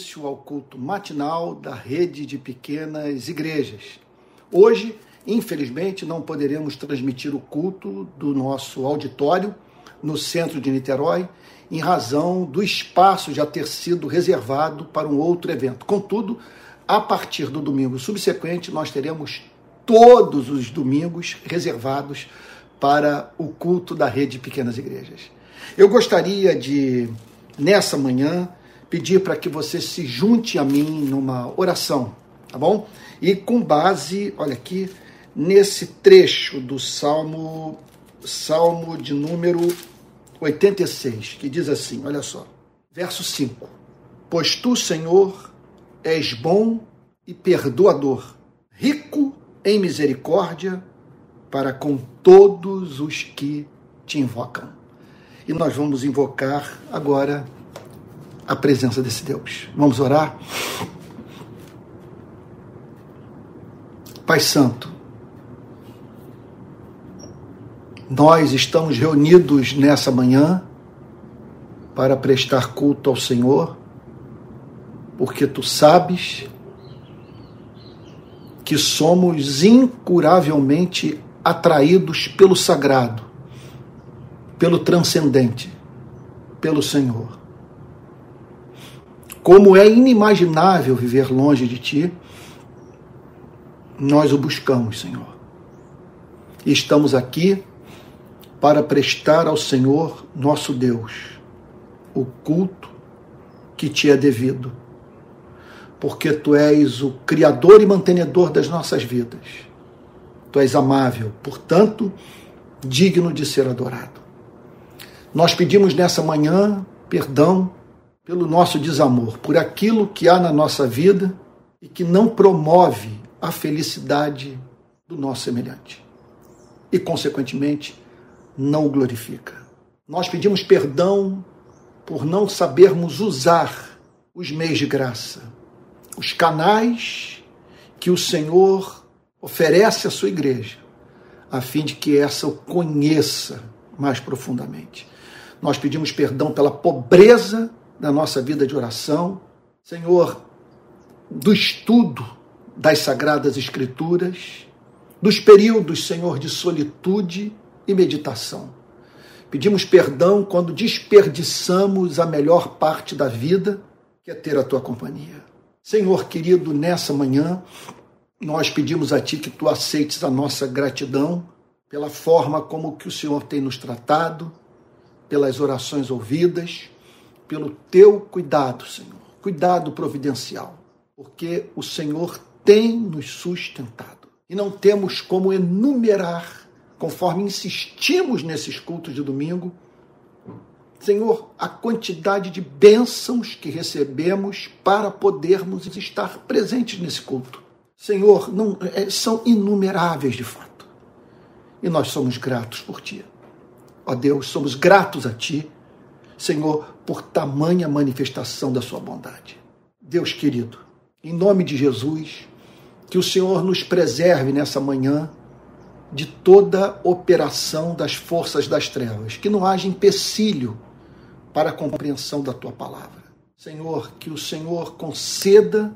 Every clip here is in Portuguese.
início ao culto matinal da rede de pequenas igrejas. Hoje, infelizmente, não poderemos transmitir o culto do nosso auditório no centro de Niterói, em razão do espaço já ter sido reservado para um outro evento. Contudo, a partir do domingo subsequente, nós teremos todos os domingos reservados para o culto da rede de pequenas igrejas. Eu gostaria de, nessa manhã, pedir para que você se junte a mim numa oração, tá bom? E com base, olha aqui, nesse trecho do Salmo, Salmo de número 86, que diz assim: olha só, verso 5: Pois tu, Senhor, és bom e perdoador, rico em misericórdia para com todos os que te invocam. E nós vamos invocar agora a presença desse Deus. Vamos orar? Pai Santo, nós estamos reunidos nessa manhã para prestar culto ao Senhor, porque tu sabes que somos incuravelmente atraídos pelo sagrado, pelo transcendente, pelo Senhor. Como é inimaginável viver longe de Ti, nós o buscamos, Senhor. E estamos aqui para prestar ao Senhor, nosso Deus, o culto que te é devido. Porque tu és o Criador e mantenedor das nossas vidas. Tu és amável, portanto, digno de ser adorado. Nós pedimos nessa manhã perdão pelo nosso desamor, por aquilo que há na nossa vida e que não promove a felicidade do nosso semelhante. E, consequentemente, não o glorifica. Nós pedimos perdão por não sabermos usar os meios de graça, os canais que o Senhor oferece à sua igreja, a fim de que essa o conheça mais profundamente. Nós pedimos perdão pela pobreza da nossa vida de oração, Senhor, do estudo das Sagradas Escrituras, dos períodos, Senhor, de solitude e meditação. Pedimos perdão quando desperdiçamos a melhor parte da vida, que é ter a tua companhia. Senhor querido, nessa manhã, nós pedimos a Ti que Tu aceites a nossa gratidão pela forma como que o Senhor tem nos tratado, pelas orações ouvidas, pelo teu cuidado, Senhor, cuidado providencial, porque o Senhor tem nos sustentado. E não temos como enumerar, conforme insistimos nesses cultos de domingo, Senhor, a quantidade de bênçãos que recebemos para podermos estar presentes nesse culto. Senhor, não, é, são inumeráveis de fato. E nós somos gratos por Ti. Ó Deus, somos gratos a Ti Senhor, por tamanha manifestação da sua bondade. Deus querido, em nome de Jesus, que o Senhor nos preserve nessa manhã de toda operação das forças das trevas, que não haja empecilho para a compreensão da tua palavra. Senhor, que o Senhor conceda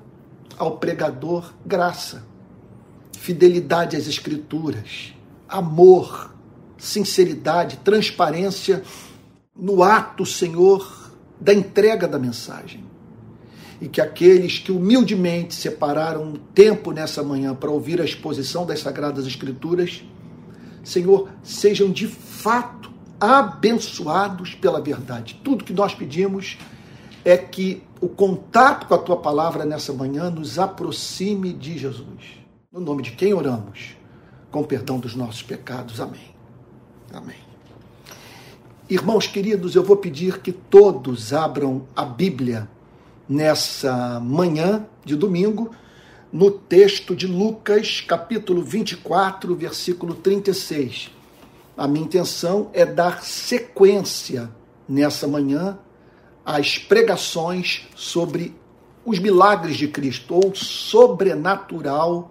ao pregador graça, fidelidade às Escrituras, amor, sinceridade, transparência no ato, Senhor, da entrega da mensagem. E que aqueles que humildemente separaram tempo nessa manhã para ouvir a exposição das Sagradas Escrituras, Senhor, sejam de fato abençoados pela verdade. Tudo que nós pedimos é que o contato com a tua palavra nessa manhã nos aproxime de Jesus. No nome de quem oramos? Com perdão dos nossos pecados. Amém. Amém. Irmãos queridos, eu vou pedir que todos abram a Bíblia nessa manhã de domingo, no texto de Lucas, capítulo 24, versículo 36. A minha intenção é dar sequência nessa manhã às pregações sobre os milagres de Cristo, ou sobrenatural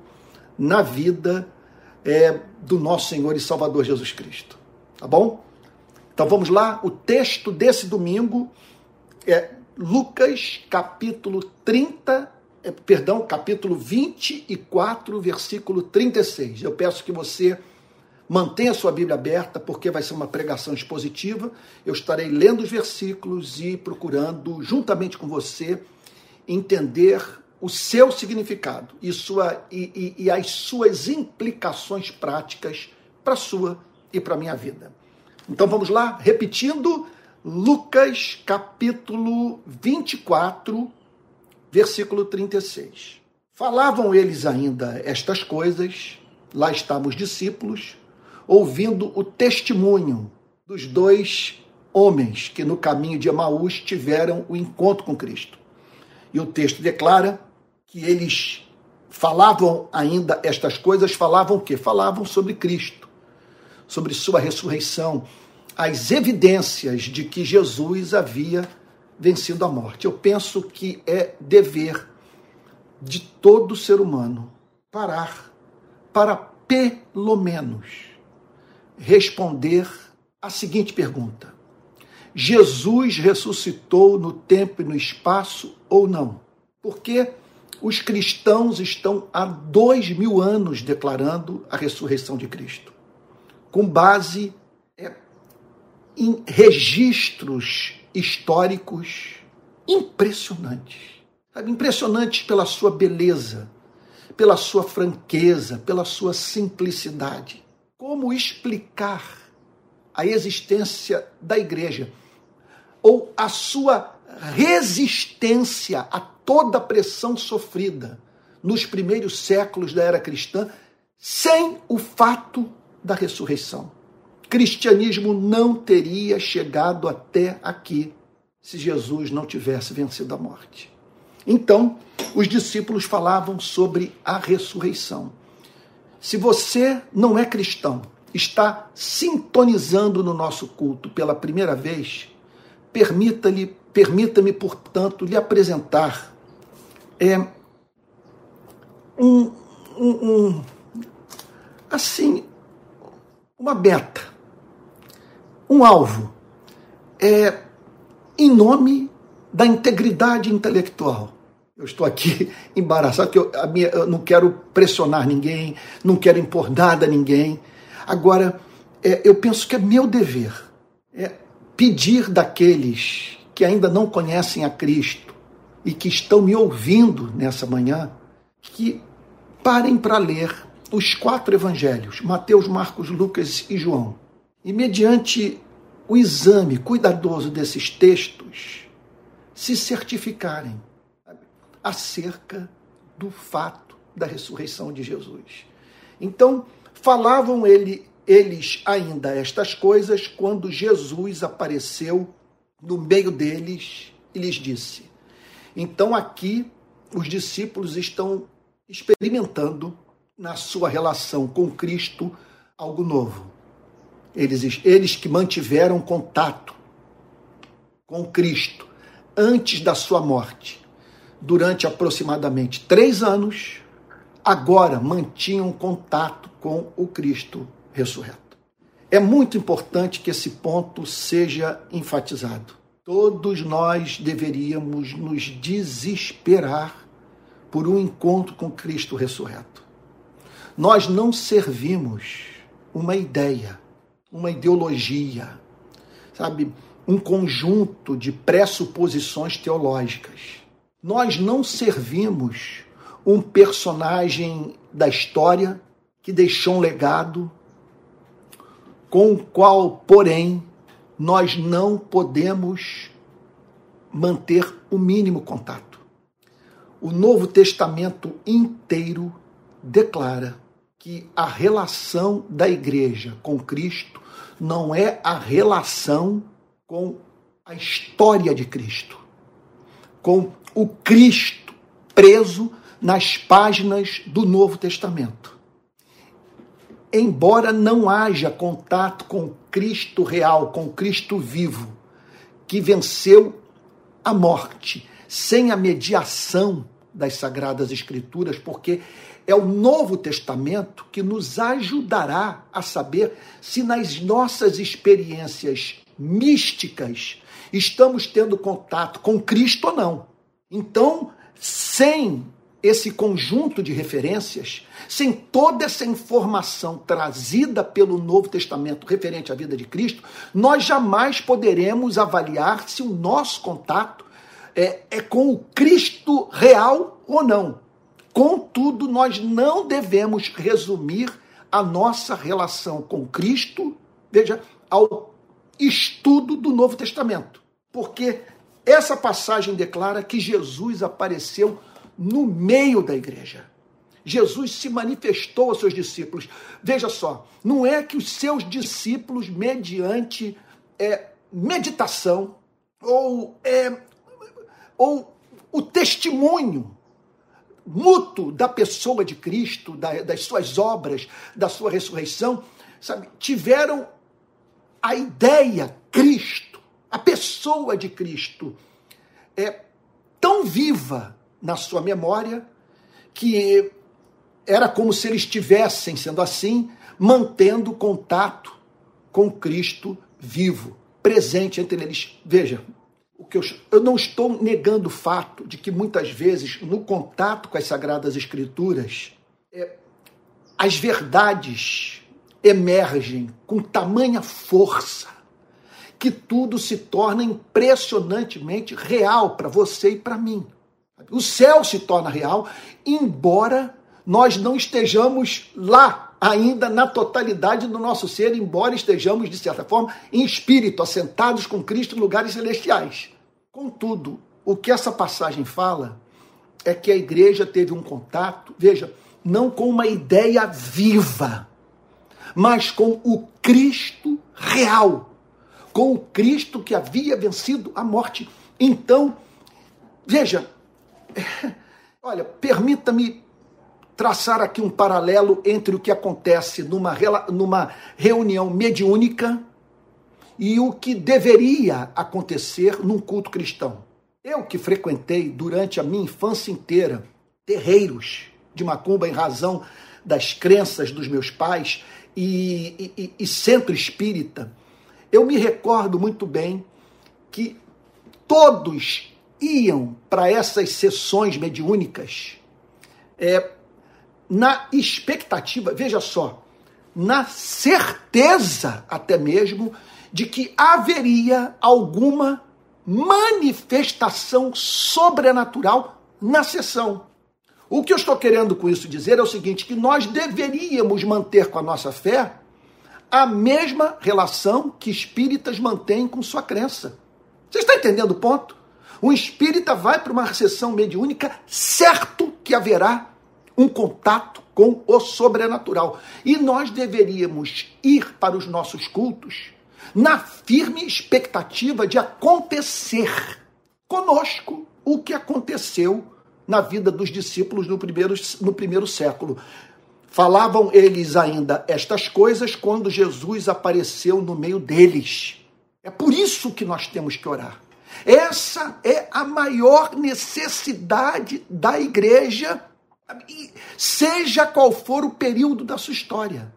na vida é, do nosso Senhor e Salvador Jesus Cristo. Tá bom? Então vamos lá, o texto desse domingo é Lucas capítulo 30, é, perdão, capítulo 24, versículo 36. Eu peço que você mantenha sua Bíblia aberta, porque vai ser uma pregação expositiva. Eu estarei lendo os versículos e procurando, juntamente com você, entender o seu significado e, sua, e, e, e as suas implicações práticas para a sua e para a minha vida. Então vamos lá, repetindo, Lucas capítulo 24, versículo 36. Falavam eles ainda estas coisas, lá estavam os discípulos, ouvindo o testemunho dos dois homens que no caminho de Emaús tiveram o encontro com Cristo. E o texto declara que eles falavam ainda estas coisas, falavam o quê? Falavam sobre Cristo sobre sua ressurreição, as evidências de que Jesus havia vencido a morte. Eu penso que é dever de todo ser humano parar para pelo menos responder a seguinte pergunta: Jesus ressuscitou no tempo e no espaço ou não? Porque os cristãos estão há dois mil anos declarando a ressurreição de Cristo com base é, em registros históricos impressionantes. Sabe? Impressionantes pela sua beleza, pela sua franqueza, pela sua simplicidade. Como explicar a existência da igreja ou a sua resistência a toda a pressão sofrida nos primeiros séculos da era cristã sem o fato da ressurreição. Cristianismo não teria chegado até aqui se Jesus não tivesse vencido a morte. Então, os discípulos falavam sobre a ressurreição. Se você não é cristão, está sintonizando no nosso culto pela primeira vez, permita-lhe, permita-me, portanto, lhe apresentar é, um, um, um assim uma meta, um alvo, é, em nome da integridade intelectual. Eu estou aqui embaraçado, porque eu, minha, eu não quero pressionar ninguém, não quero impor nada a ninguém. Agora, é, eu penso que é meu dever é pedir daqueles que ainda não conhecem a Cristo e que estão me ouvindo nessa manhã que parem para ler os quatro evangelhos, Mateus, Marcos, Lucas e João. E mediante o exame cuidadoso desses textos, se certificarem acerca do fato da ressurreição de Jesus. Então, falavam ele, eles ainda estas coisas quando Jesus apareceu no meio deles e lhes disse: Então aqui os discípulos estão experimentando na sua relação com Cristo algo novo. Eles, eles que mantiveram contato com Cristo antes da sua morte, durante aproximadamente três anos, agora mantinham contato com o Cristo ressurreto. É muito importante que esse ponto seja enfatizado. Todos nós deveríamos nos desesperar por um encontro com Cristo ressurreto. Nós não servimos uma ideia, uma ideologia, sabe, um conjunto de pressuposições teológicas. Nós não servimos um personagem da história que deixou um legado, com o qual, porém, nós não podemos manter o mínimo contato. O Novo Testamento inteiro declara que a relação da igreja com Cristo não é a relação com a história de Cristo, com o Cristo preso nas páginas do Novo Testamento. Embora não haja contato com Cristo real, com Cristo vivo, que venceu a morte, sem a mediação das Sagradas Escrituras, porque é o Novo Testamento que nos ajudará a saber se nas nossas experiências místicas estamos tendo contato com Cristo ou não. Então, sem esse conjunto de referências, sem toda essa informação trazida pelo Novo Testamento referente à vida de Cristo, nós jamais poderemos avaliar se o nosso contato é, é com o Cristo real ou não. Contudo, nós não devemos resumir a nossa relação com Cristo, veja, ao estudo do Novo Testamento. Porque essa passagem declara que Jesus apareceu no meio da igreja. Jesus se manifestou aos seus discípulos. Veja só, não é que os seus discípulos, mediante é, meditação ou, é, ou o testemunho mútuo da pessoa de Cristo, da, das suas obras, da sua ressurreição, sabe, tiveram a ideia Cristo, a pessoa de Cristo, é tão viva na sua memória que era como se eles estivessem, sendo assim, mantendo contato com Cristo vivo, presente entre eles. Veja, o que eu, eu não estou negando o fato de que muitas vezes, no contato com as Sagradas Escrituras, é, as verdades emergem com tamanha força que tudo se torna impressionantemente real para você e para mim. O céu se torna real, embora nós não estejamos lá ainda na totalidade do nosso ser, embora estejamos, de certa forma, em espírito, assentados com Cristo em lugares celestiais. Contudo, o que essa passagem fala é que a igreja teve um contato, veja, não com uma ideia viva, mas com o Cristo real com o Cristo que havia vencido a morte. Então, veja, olha, permita-me traçar aqui um paralelo entre o que acontece numa, numa reunião mediúnica e o que deveria acontecer num culto cristão. Eu que frequentei durante a minha infância inteira terreiros de macumba em razão das crenças dos meus pais e, e, e centro espírita, eu me recordo muito bem que todos iam para essas sessões mediúnicas é, na expectativa, veja só, na certeza até mesmo de que haveria alguma manifestação sobrenatural na sessão. O que eu estou querendo com isso dizer é o seguinte: que nós deveríamos manter com a nossa fé a mesma relação que espíritas mantêm com sua crença. Você está entendendo o ponto? Um espírita vai para uma sessão mediúnica certo que haverá um contato com o sobrenatural. E nós deveríamos ir para os nossos cultos na firme expectativa de acontecer conosco o que aconteceu na vida dos discípulos no primeiro, no primeiro século. Falavam eles ainda estas coisas quando Jesus apareceu no meio deles. É por isso que nós temos que orar. Essa é a maior necessidade da igreja, seja qual for o período da sua história.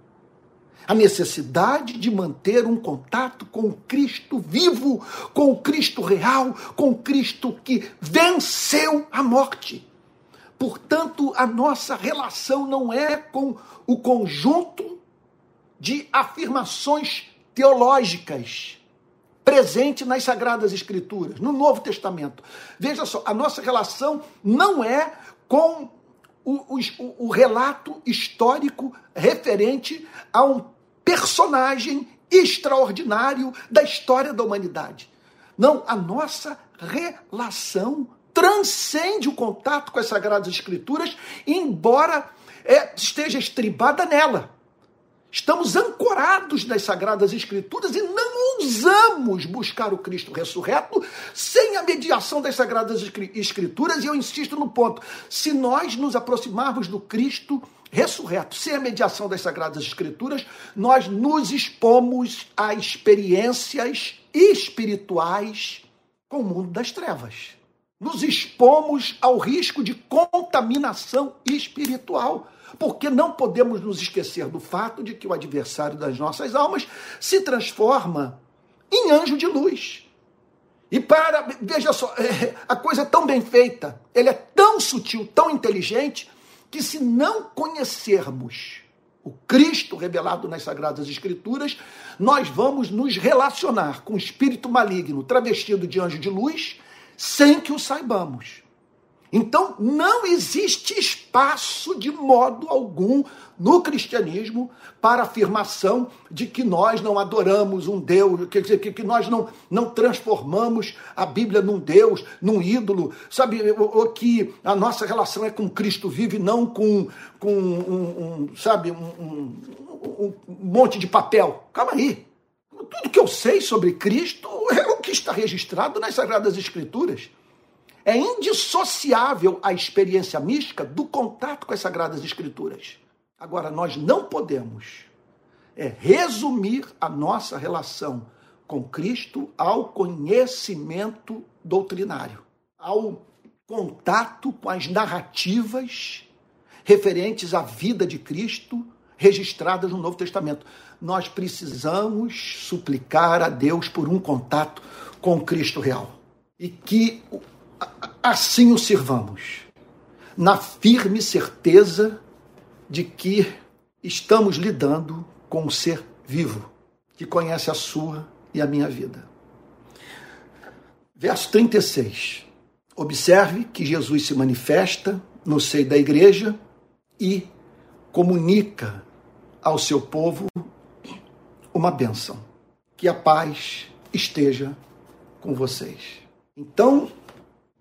A necessidade de manter um contato com Cristo vivo, com Cristo real, com Cristo que venceu a morte. Portanto, a nossa relação não é com o conjunto de afirmações teológicas presente nas Sagradas Escrituras, no Novo Testamento. Veja só, a nossa relação não é com o, o, o relato histórico referente a um personagem extraordinário da história da humanidade. Não, a nossa relação transcende o contato com as Sagradas Escrituras, embora é, esteja estribada nela. Estamos ancorados nas Sagradas Escrituras e não ousamos buscar o Cristo ressurreto sem a mediação das Sagradas Escrituras. E eu insisto no ponto: se nós nos aproximarmos do Cristo ressurreto sem a mediação das Sagradas Escrituras, nós nos expomos a experiências espirituais com o mundo das trevas nos expomos ao risco de contaminação espiritual, porque não podemos nos esquecer do fato de que o adversário das nossas almas se transforma em anjo de luz. E para, veja só, é, a coisa é tão bem feita, ele é tão sutil, tão inteligente, que se não conhecermos o Cristo revelado nas Sagradas Escrituras, nós vamos nos relacionar com o espírito maligno travestido de anjo de luz sem que o saibamos. Então, não existe espaço de modo algum no cristianismo para a afirmação de que nós não adoramos um Deus, quer dizer, que, nós não, não transformamos a Bíblia num Deus, num ídolo, sabe? Ou, que a nossa relação é com Cristo vivo e não com, com um, um sabe, um, um, um monte de papel. Calma aí. Tudo que eu sei sobre Cristo é o que está registrado nas Sagradas Escrituras. É indissociável a experiência mística do contato com as Sagradas Escrituras. Agora, nós não podemos é, resumir a nossa relação com Cristo ao conhecimento doutrinário, ao contato com as narrativas referentes à vida de Cristo registradas no Novo Testamento. Nós precisamos suplicar a Deus por um contato com Cristo real. E que assim o sirvamos, na firme certeza de que estamos lidando com um ser vivo que conhece a sua e a minha vida. Verso 36. Observe que Jesus se manifesta no seio da igreja e comunica ao seu povo uma bênção. Que a paz esteja com vocês. Então,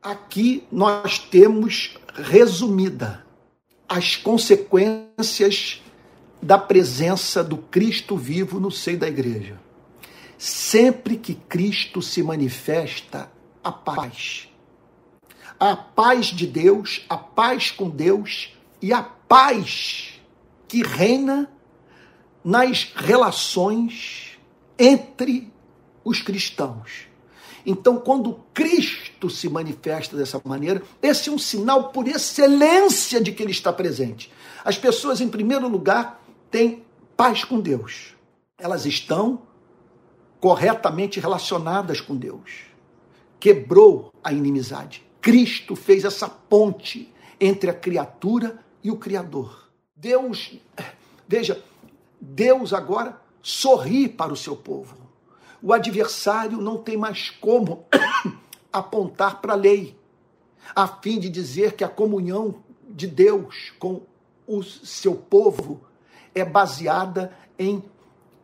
aqui nós temos resumida as consequências da presença do Cristo vivo no seio da igreja. Sempre que Cristo se manifesta, a paz. A paz de Deus, a paz com Deus e a paz que reina nas relações entre os cristãos. Então, quando Cristo se manifesta dessa maneira, esse é um sinal por excelência de que ele está presente. As pessoas, em primeiro lugar, têm paz com Deus. Elas estão corretamente relacionadas com Deus. Quebrou a inimizade. Cristo fez essa ponte entre a criatura e o Criador. Deus, veja, Deus agora sorri para o seu povo o adversário não tem mais como apontar para a lei, a fim de dizer que a comunhão de Deus com o seu povo é baseada em,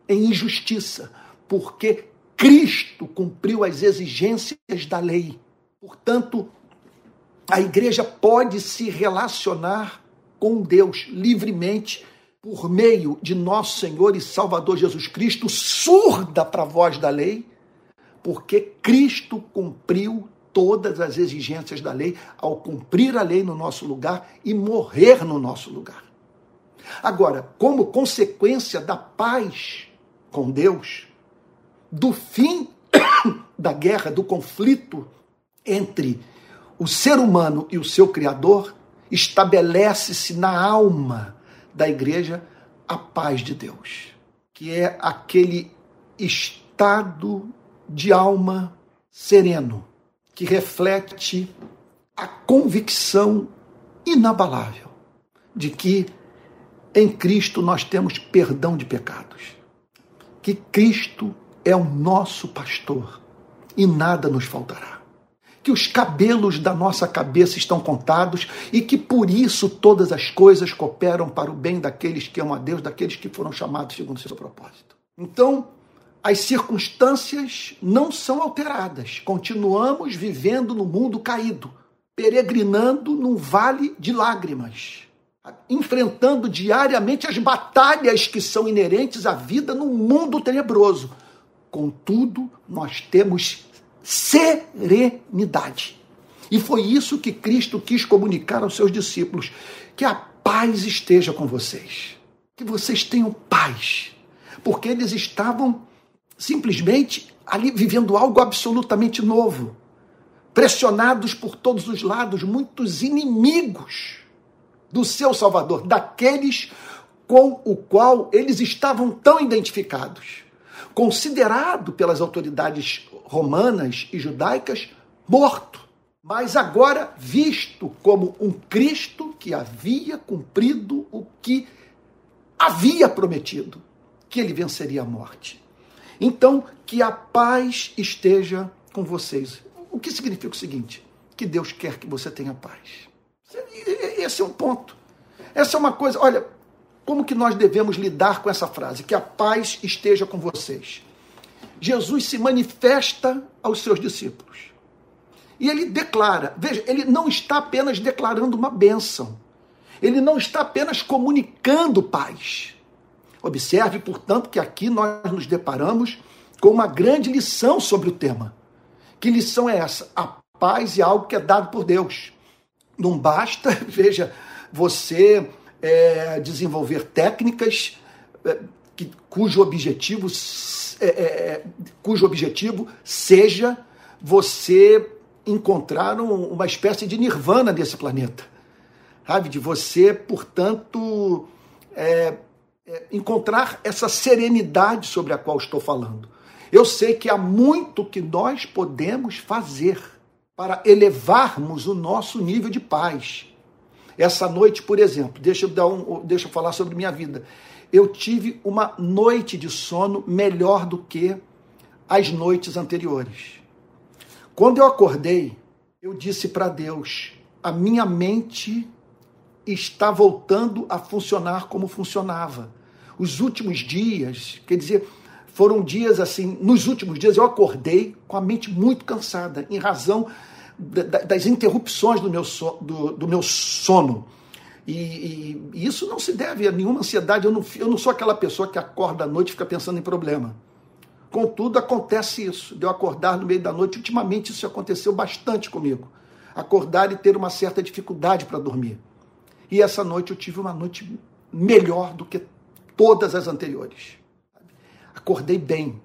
em injustiça, porque Cristo cumpriu as exigências da lei. Portanto, a igreja pode se relacionar com Deus livremente por meio de nosso Senhor e Salvador Jesus Cristo, surda para a voz da lei, porque Cristo cumpriu todas as exigências da lei ao cumprir a lei no nosso lugar e morrer no nosso lugar. Agora, como consequência da paz com Deus, do fim da guerra, do conflito entre o ser humano e o seu Criador, estabelece-se na alma da igreja a paz de Deus, que é aquele estado de alma sereno, que reflete a convicção inabalável de que em Cristo nós temos perdão de pecados, que Cristo é o nosso pastor e nada nos faltará que os cabelos da nossa cabeça estão contados e que por isso todas as coisas cooperam para o bem daqueles que amam a Deus, daqueles que foram chamados segundo o seu propósito. Então, as circunstâncias não são alteradas. Continuamos vivendo no mundo caído, peregrinando num vale de lágrimas, enfrentando diariamente as batalhas que são inerentes à vida num mundo tenebroso. Contudo, nós temos serenidade. E foi isso que Cristo quis comunicar aos seus discípulos: que a paz esteja com vocês, que vocês tenham paz, porque eles estavam simplesmente ali vivendo algo absolutamente novo, pressionados por todos os lados, muitos inimigos do seu Salvador, daqueles com o qual eles estavam tão identificados. considerado pelas autoridades romanas e judaicas morto, mas agora visto como um Cristo que havia cumprido o que havia prometido, que ele venceria a morte. Então, que a paz esteja com vocês. O que significa o seguinte? Que Deus quer que você tenha paz. Esse é um ponto. Essa é uma coisa, olha, como que nós devemos lidar com essa frase? Que a paz esteja com vocês. Jesus se manifesta aos seus discípulos. E ele declara, veja, ele não está apenas declarando uma bênção. Ele não está apenas comunicando paz. Observe, portanto, que aqui nós nos deparamos com uma grande lição sobre o tema. Que lição é essa? A paz é algo que é dado por Deus. Não basta, veja, você é, desenvolver técnicas é, que, cujo, objetivo, é, é, é, cujo objetivo seja você encontrar um, uma espécie de nirvana nesse planeta. Sabe? De você, portanto, é, encontrar essa serenidade sobre a qual estou falando. Eu sei que há muito que nós podemos fazer para elevarmos o nosso nível de paz. Essa noite, por exemplo, deixa eu, dar um, deixa eu falar sobre minha vida. Eu tive uma noite de sono melhor do que as noites anteriores. Quando eu acordei, eu disse para Deus: a minha mente está voltando a funcionar como funcionava. Os últimos dias, quer dizer, foram dias assim, nos últimos dias eu acordei com a mente muito cansada, em razão das interrupções do meu, so, do, do meu sono. E, e, e, isso não se deve a nenhuma ansiedade. Eu não, eu não sou aquela pessoa que acorda à noite e fica pensando em problema. Contudo, acontece isso, de eu acordar no meio da noite. Ultimamente, isso aconteceu bastante comigo. Acordar e ter uma certa dificuldade para dormir. E essa noite eu tive uma noite melhor do que todas as anteriores. Acordei bem.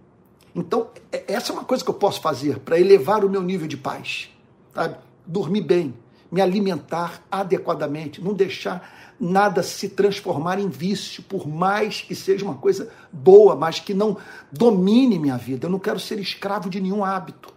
Então, é, essa é uma coisa que eu posso fazer para elevar o meu nível de paz sabe? Dormir bem, me alimentar adequadamente, não deixar nada se transformar em vício, por mais que seja uma coisa boa, mas que não domine minha vida. Eu não quero ser escravo de nenhum hábito.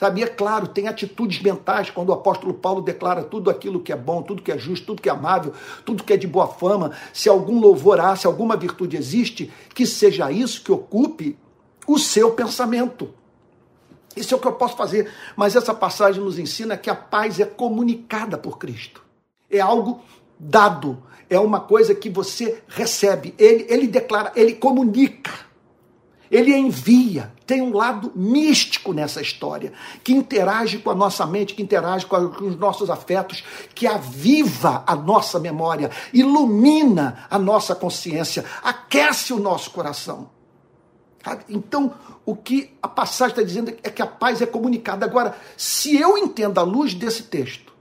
É claro, tem atitudes mentais quando o apóstolo Paulo declara tudo aquilo que é bom, tudo que é justo, tudo que é amável, tudo que é de boa fama, se algum louvor há, se alguma virtude existe, que seja isso que ocupe o seu pensamento. Isso é o que eu posso fazer. Mas essa passagem nos ensina que a paz é comunicada por Cristo. É algo dado. É uma coisa que você recebe. Ele, ele declara, ele comunica. Ele envia. Tem um lado místico nessa história, que interage com a nossa mente, que interage com, a, os nossos afetos, que aviva a nossa memória, ilumina a nossa consciência, aquece o nosso coração. Então, o que a passagem está dizendo é que a paz é comunicada. Agora, se eu entendo à luz desse texto,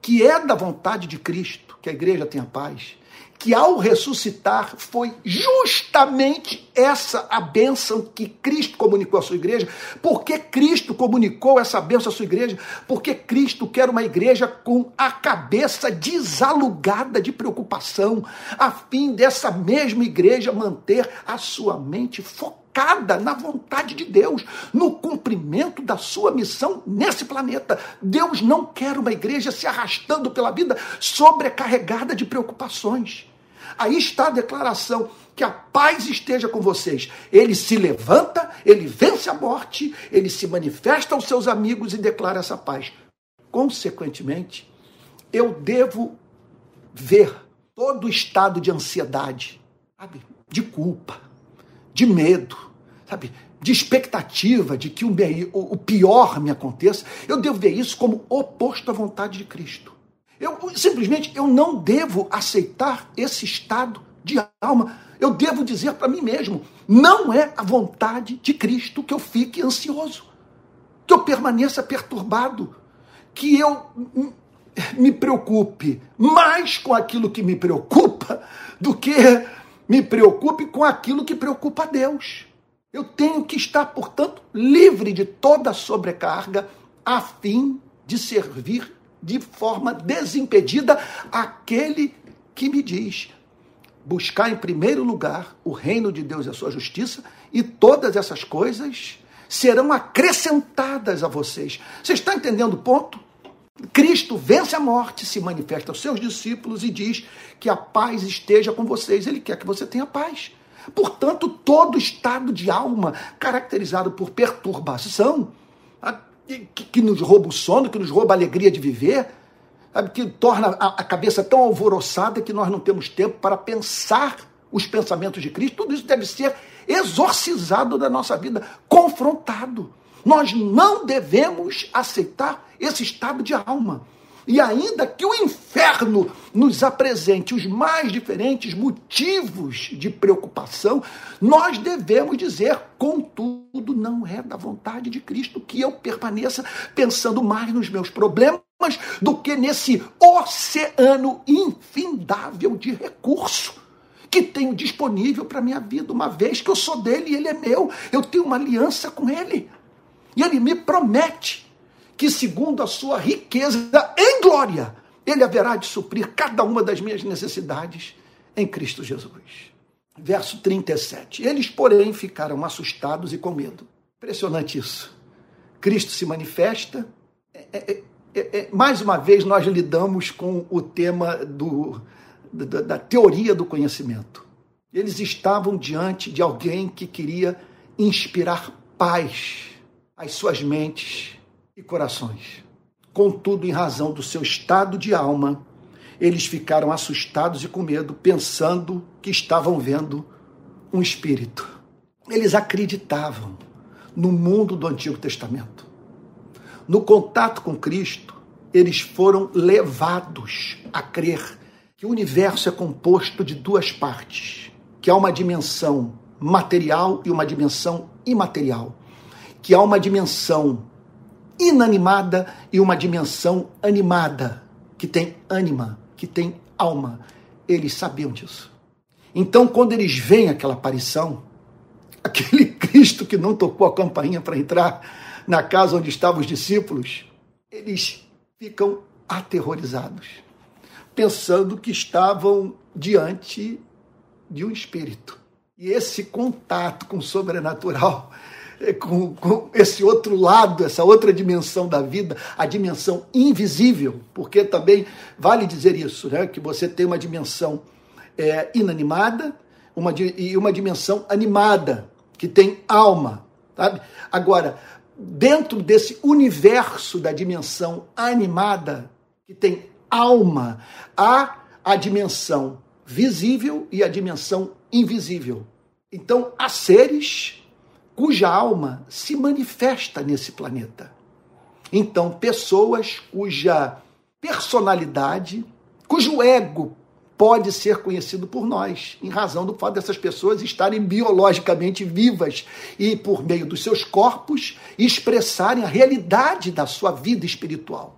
que é da vontade de Cristo, que a igreja tenha paz, que ao ressuscitar foi justamente essa a bênção que Cristo comunicou à sua igreja. Porque Cristo comunicou essa bênção à sua igreja? Porque Cristo quer uma igreja com a cabeça desalugada de preocupação, a fim dessa mesma igreja manter a sua mente focada focada na vontade de Deus, no cumprimento da sua missão nesse planeta. Deus não quer uma igreja se arrastando pela vida sobrecarregada de preocupações. Aí está a declaração que a paz esteja com vocês. Ele se levanta, ele vence a morte, ele se manifesta aos seus amigos e declara essa paz. Consequentemente, eu devo ver todo o estado de ansiedade, sabe? de culpa, de medo, sabe? De expectativa de que o, o pior me aconteça, eu devo ver isso como oposto à vontade de Cristo. Eu simplesmente eu não devo aceitar esse estado de alma. Eu devo dizer para mim mesmo: não é a vontade de Cristo que eu fique ansioso, que eu permaneça perturbado, que eu me preocupe mais com aquilo que me preocupa do que me preocupe com aquilo que preocupa a Deus. Eu tenho que estar, portanto, livre de toda sobrecarga, a fim de servir de forma desimpedida aquele que me diz: buscar em primeiro lugar o reino de Deus e a sua justiça, e todas essas coisas serão acrescentadas a vocês. Você está entendendo o ponto? Cristo vence a morte, se manifesta aos seus discípulos e diz que a paz esteja com vocês. Ele quer que você tenha paz. Portanto, todo estado de alma caracterizado por perturbação, que nos rouba o sono, que nos rouba a alegria de viver, que torna a cabeça tão alvoroçada que nós não temos tempo para pensar os pensamentos de Cristo, tudo isso deve ser exorcizado da nossa vida, confrontado. Nós não devemos aceitar esse estado de alma. E ainda que o inferno nos apresente os mais diferentes motivos de preocupação, nós devemos dizer, contudo, não é da vontade de Cristo que eu permaneça pensando mais nos meus problemas do que nesse oceano infindável de recurso que tenho disponível para minha vida, uma vez que eu sou dele e ele é meu, eu tenho uma aliança com ele. E ele me promete que, segundo a sua riqueza em glória, ele haverá de suprir cada uma das minhas necessidades em Cristo Jesus. Verso 37. Eles, porém, ficaram assustados e com medo. Impressionante isso. Cristo se manifesta. É, é, é, é mais uma vez, nós lidamos com o tema do, da, da teoria do conhecimento. Eles estavam diante de alguém que queria inspirar paz às suas mentes e corações. Contudo, em razão do seu estado de alma, eles ficaram assustados e com medo, pensando que estavam vendo um espírito. Eles acreditavam no mundo do Antigo Testamento. No contato com Cristo, eles foram levados a crer que o universo é composto de duas partes, que há uma dimensão material e uma dimensão imaterial, que há uma dimensão inanimada e uma dimensão animada, que tem ânima, que tem alma. Eles sabiam disso. Então, quando eles veem aquela aparição, aquele Cristo que não tocou a campainha para entrar na casa onde estavam os discípulos, eles ficam aterrorizados, pensando que estavam diante de um espírito. E esse contato com o sobrenatural com, com, esse outro lado, essa outra dimensão da vida, a dimensão invisível, porque também vale dizer isso, né? que você tem uma dimensão é, inanimada uma, e uma dimensão animada, que tem alma. Sabe? Agora, dentro desse universo da dimensão animada, que tem alma, há a dimensão visível e a dimensão invisível. Então, há seres cuja alma se manifesta nesse planeta. Então, pessoas cuja personalidade, cujo ego pode ser conhecido por nós, em razão do fato dessas pessoas estarem biologicamente vivas e, por meio dos seus corpos, expressarem a realidade da sua vida espiritual,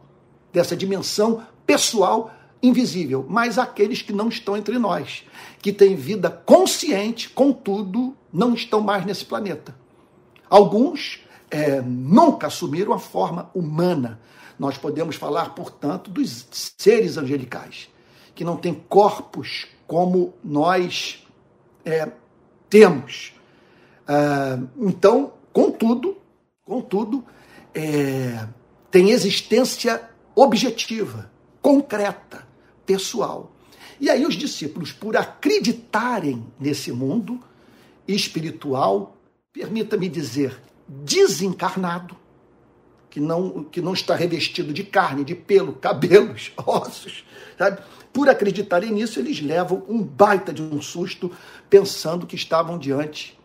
dessa dimensão pessoal invisível. Mas aqueles que não estão entre nós, que têm vida consciente, contudo, não estão mais nesse planeta. Alguns é, nunca assumiram a forma humana. Nós podemos falar, portanto, dos seres angelicais, que não têm corpos como nós é, temos. É, então, contudo, contudo, é, tem existência objetiva, concreta, pessoal. E aí os discípulos, por acreditarem nesse mundo espiritual, permita-me dizer, desencarnado, que não, que não está revestido de carne, de pelo, cabelos, ossos, sabe? Por acreditarem nisso, eles levam um baita de um susto, pensando que estavam diante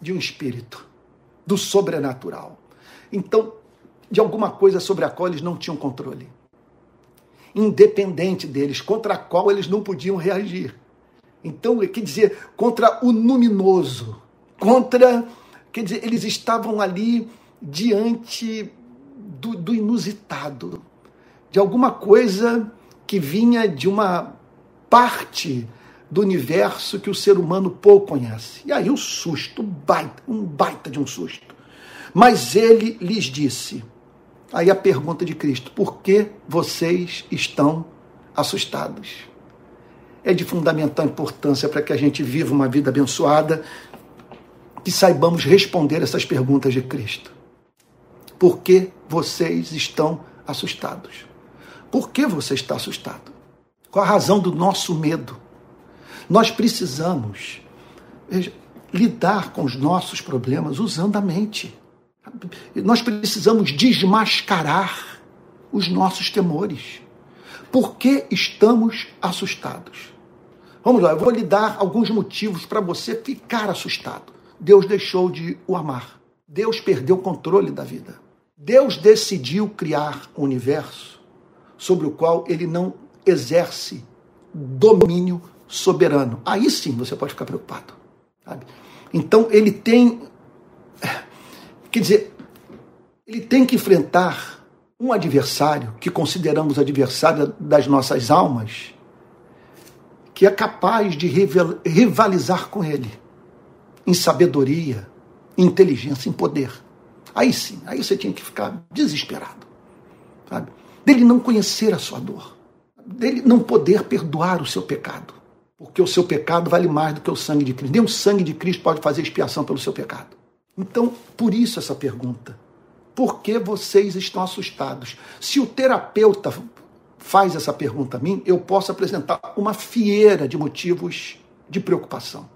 de um espírito, do sobrenatural. Então, de alguma coisa sobre a qual eles não tinham controle. Independente deles, contra a qual eles não podiam reagir. Então, quer dizer, contra o luminoso, contra. Quer dizer, eles estavam ali diante do, do inusitado, de alguma coisa que vinha de uma parte do universo que o ser humano pouco conhece. E aí o susto, baita, um baita de um susto. Mas ele lhes disse, aí a pergunta de Cristo, por que vocês estão assustados? é de fundamental importância para que a gente viva uma vida abençoada, que saibamos responder essas perguntas de Cristo. Por que vocês estão assustados? Por que você está assustado? Qual a razão do nosso medo? Nós precisamos veja, lidar com os nossos problemas usando a mente. Nós precisamos desmascarar os nossos temores. Por que estamos assustados? Vamos lá, eu vou lhe dar alguns motivos para você ficar assustado. Deus deixou de o amar. Deus perdeu o controle da vida. Deus decidiu criar um universo sobre o qual ele não exerce domínio soberano. Aí sim você pode ficar preocupado. Sabe? Então ele tem. Quer dizer, ele tem que enfrentar um adversário que consideramos adversário das nossas almas, que é capaz de rivalizar com ele em sabedoria, em inteligência, em poder. Aí sim, aí você tinha que ficar desesperado, sabe? Dele não conhecer a sua dor, dele não poder perdoar o seu pecado, porque o seu pecado vale mais do que o sangue de Cristo. Nem o sangue de Cristo pode fazer expiação pelo seu pecado. Então, por isso essa pergunta: por que vocês estão assustados? Se o terapeuta faz essa pergunta a mim, eu posso apresentar uma fieira de motivos de preocupação.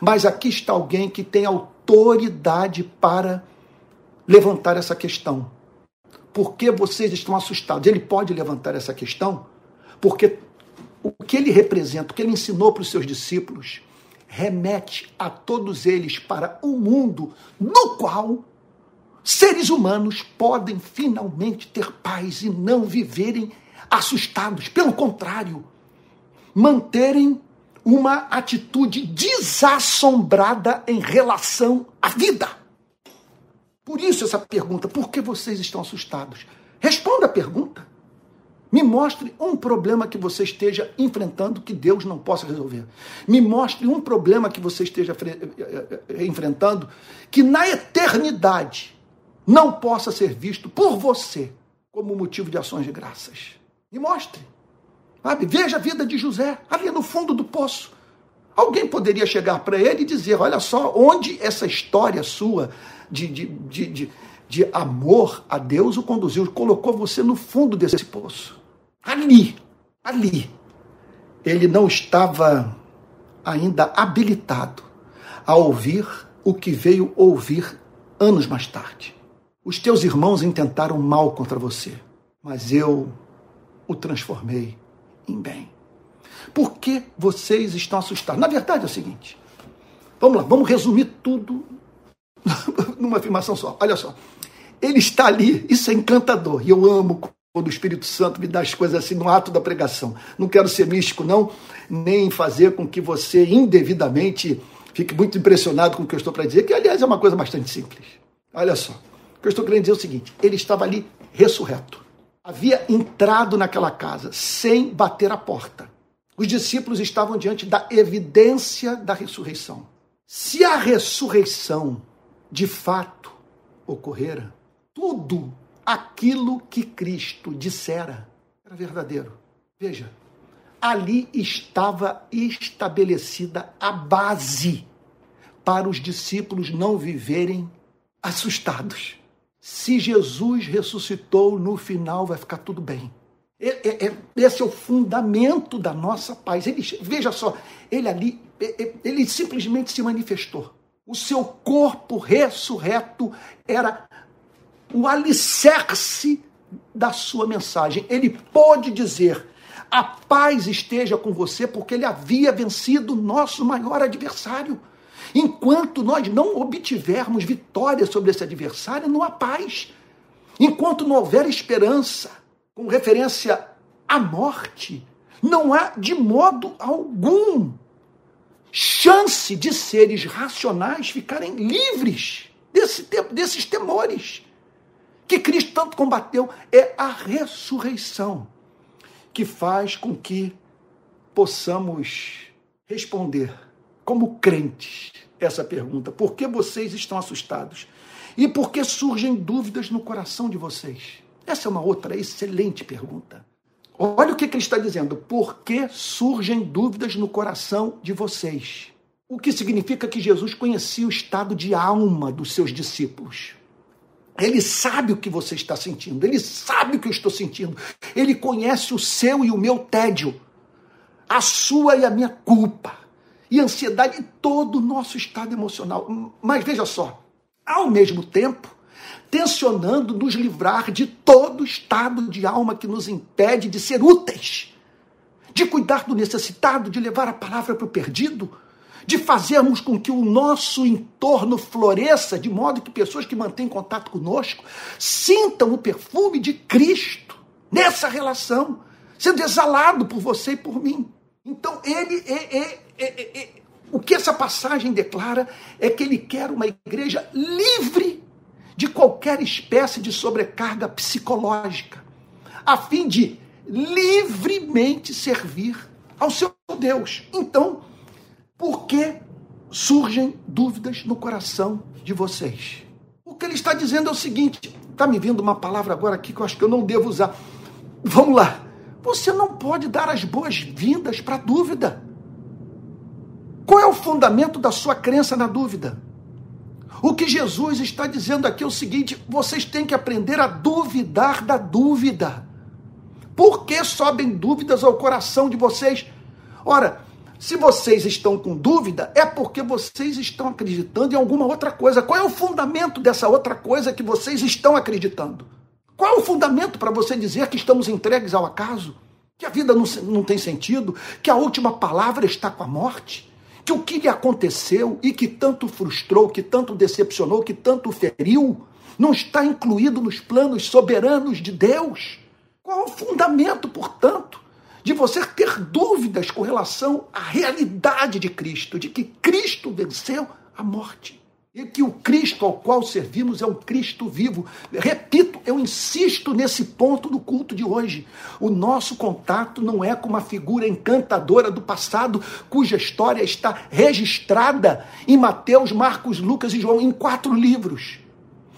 Mas aqui está alguém que tem autoridade para levantar essa questão. Por que vocês estão assustados? Ele pode levantar essa questão porque o que ele representa, o que ele ensinou para os seus discípulos, remete a todos eles para um mundo no qual seres humanos podem finalmente ter paz e não viverem assustados. Pelo contrário, manterem uma atitude desassombrada em relação à vida. Por isso essa pergunta: por que vocês estão assustados? Responda a pergunta. Me mostre um problema que você esteja enfrentando que Deus não possa resolver. Me mostre um problema que você esteja eh, eh, enfrentando que na eternidade não possa ser visto por você como motivo de ações de graças. Me mostre. Sabe? Veja a vida de José, ali no fundo do poço. Alguém poderia chegar para ele e dizer: Olha só, onde essa história sua de, de, de, de, de amor a Deus o conduziu, colocou você no fundo desse poço. Ali, ali. Ele não estava ainda habilitado a ouvir o que veio ouvir anos mais tarde. Os teus irmãos intentaram mal contra você, mas eu o transformei em bem. Por que vocês estão assustados? Na verdade é o seguinte: vamos lá, vamos resumir tudo numa afirmação só. Olha só. Ele está ali, isso é encantador, e eu amo quando o Espírito Santo me dá as coisas assim no ato da pregação. Não quero ser místico, não, nem fazer com que você indevidamente fique muito impressionado com o que eu estou para dizer, que aliás é uma coisa bastante simples. Olha só que eu estou querendo dizer é o seguinte: ele estava ali ressurreto. Havia entrado naquela casa sem bater a porta. Os discípulos estavam diante da evidência da ressurreição. Se a ressurreição de fato ocorrera, tudo aquilo que Cristo dissera era verdadeiro. Veja, ali estava estabelecida a base para os discípulos não viverem assustados. Se Jesus ressuscitou, no final vai ficar tudo bem. Esse é o fundamento da nossa paz. Ele, veja só, ele ali, ele simplesmente se manifestou. O seu corpo ressurreto era o alicerce da sua mensagem. Ele pôde dizer: a paz esteja com você, porque ele havia vencido o nosso maior adversário. Enquanto nós não obtivermos vitória sobre esse adversário, não há paz. Enquanto não houver esperança com referência à morte, não há de modo algum chance de seres racionais ficarem livres desse, desses temores que Cristo tanto combateu. É a ressurreição que faz com que possamos responder como crentes essa pergunta: por que vocês estão assustados? E por que surgem dúvidas no coração de vocês? Essa é uma outra excelente pergunta. Olha o que, que ele está dizendo. Por que surgem dúvidas no coração de vocês? O que significa que Jesus conhecia o estado de alma dos seus discípulos. Ele sabe o que você está sentindo, ele sabe o que eu estou sentindo, ele conhece o seu e o meu tédio, a sua e a minha culpa, e ansiedade e todo o nosso estado emocional. Mas veja só, ao mesmo tempo, tensionando nos livrar de todo estado de alma que nos impede de ser úteis, de cuidar do necessitado, de levar a palavra para o perdido, de fazermos com que o nosso entorno floresça, de modo que pessoas que mantêm contato conosco sintam o perfume de Cristo nessa relação, sendo exalado por você e por mim. Então, ele é, é, é, é, o que essa passagem declara é que ele quer uma igreja livre de qualquer espécie de sobrecarga psicológica, a fim de livremente servir ao seu Deus. Então, por que surgem dúvidas no coração de vocês? O que ele está dizendo é o seguinte: está me vindo uma palavra agora aqui que eu acho que eu não devo usar. Vamos lá. Você não pode dar as boas-vindas para a dúvida. Qual é o fundamento da sua crença na dúvida? O que Jesus está dizendo aqui é o seguinte: vocês têm que aprender a duvidar da dúvida. Por que sobem dúvidas ao coração de vocês? Ora, se vocês estão com dúvida, é porque vocês estão acreditando em alguma outra coisa. Qual é o fundamento dessa outra coisa que vocês estão acreditando? Qual é o fundamento para você dizer que estamos entregues ao acaso? Que a vida não, não tem sentido? Que a última palavra está com a morte? Que o que lhe aconteceu e que tanto frustrou, que tanto decepcionou, que tanto feriu, não está incluído nos planos soberanos de Deus? Qual o fundamento, portanto, de você ter dúvidas com relação à realidade de Cristo, de que Cristo venceu a morte. E que o Cristo ao qual servimos é um Cristo vivo. Repito, eu insisto nesse ponto do culto de hoje. O nosso contato não é com uma figura encantadora do passado, cuja história está registrada em Mateus, Marcos, Lucas e João, em quatro livros.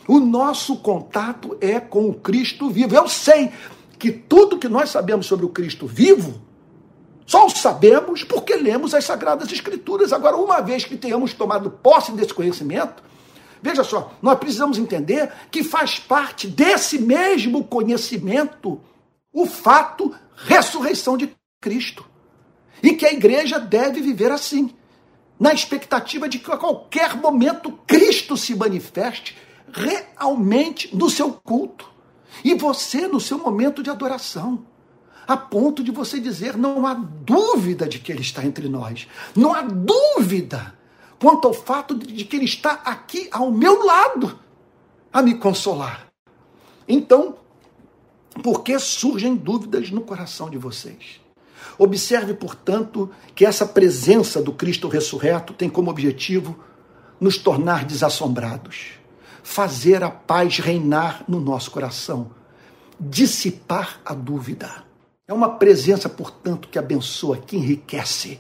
O nosso contato é com o Cristo vivo. Eu sei que tudo que nós sabemos sobre o Cristo vivo, só o sabemos porque lemos as Sagradas Escrituras. Agora, uma vez que tenhamos tomado posse desse conhecimento, veja só, nós precisamos entender que faz parte desse mesmo conhecimento o fato ressurreição de Cristo. E que a igreja deve viver assim, na expectativa de que a qualquer momento Cristo se manifeste realmente no seu culto. E você no seu momento de adoração, a ponto de você dizer: não há dúvida de que Ele está entre nós, não há dúvida quanto ao fato de que Ele está aqui ao meu lado a me consolar. Então, por que surgem dúvidas no coração de vocês? Observe, portanto, que essa presença do Cristo ressurreto tem como objetivo nos tornar desassombrados fazer a paz reinar no nosso coração, dissipar a dúvida. É uma presença, portanto, que abençoa, que enriquece,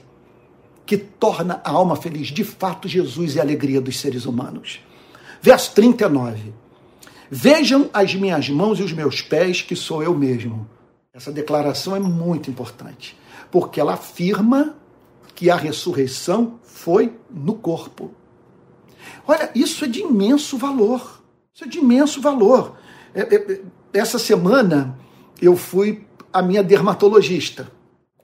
que torna a alma feliz. De fato, Jesus é a alegria dos seres humanos. Verso 39. Vejam as minhas mãos e os meus pés, que sou eu mesmo. Essa declaração é muito importante, porque ela afirma que a ressurreição foi no corpo. Olha, isso é de imenso valor. Isso é de imenso valor. É, é, é, essa semana eu fui à minha dermatologista.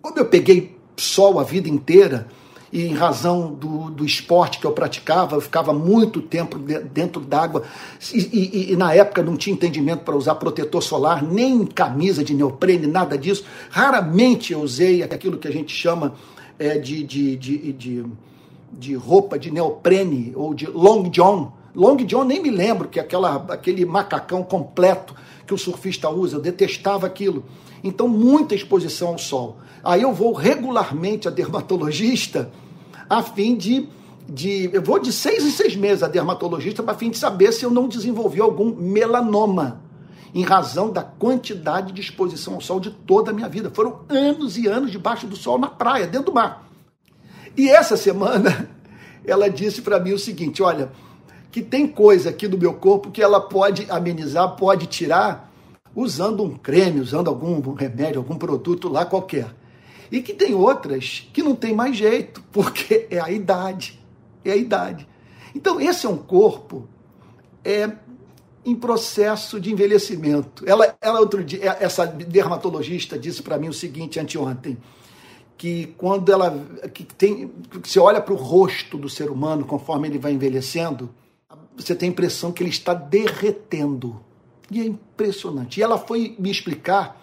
Como eu peguei sol a vida inteira, e em razão do, do esporte que eu praticava, eu ficava muito tempo dentro d'água e, e, e, na época não tinha entendimento para usar protetor solar, nem camisa de neoprene, nada disso. Raramente eu usei aquilo que a gente chama é, de, de, de, de de roupa de neoprene ou de long john. Long john nem me lembro que é aquela, aquele macacão completo que o surfista usa, eu detestava aquilo. Então, muita exposição ao sol. Aí eu vou regularmente a dermatologista a fim de, de. Eu vou de seis em seis meses a dermatologista a fim de saber se eu não desenvolvi algum melanoma, em razão da quantidade de exposição ao sol de toda a minha vida. Foram anos e anos debaixo do sol na praia, dentro do mar. E essa semana ela disse para mim o seguinte: olha, que tem coisa aqui do meu corpo que ela pode amenizar, pode tirar, usando um creme, usando algum remédio, algum produto lá qualquer. E que tem outras que não tem mais jeito, porque é a idade. É a idade. Então, esse é um corpo é, em processo de envelhecimento. Ela, ela outro dia, essa dermatologista disse para mim o seguinte anteontem, que quando ela que tem, você olha para o rosto do ser humano conforme ele vai envelhecendo, você tem a impressão que ele está derretendo. E é impressionante. E ela foi me explicar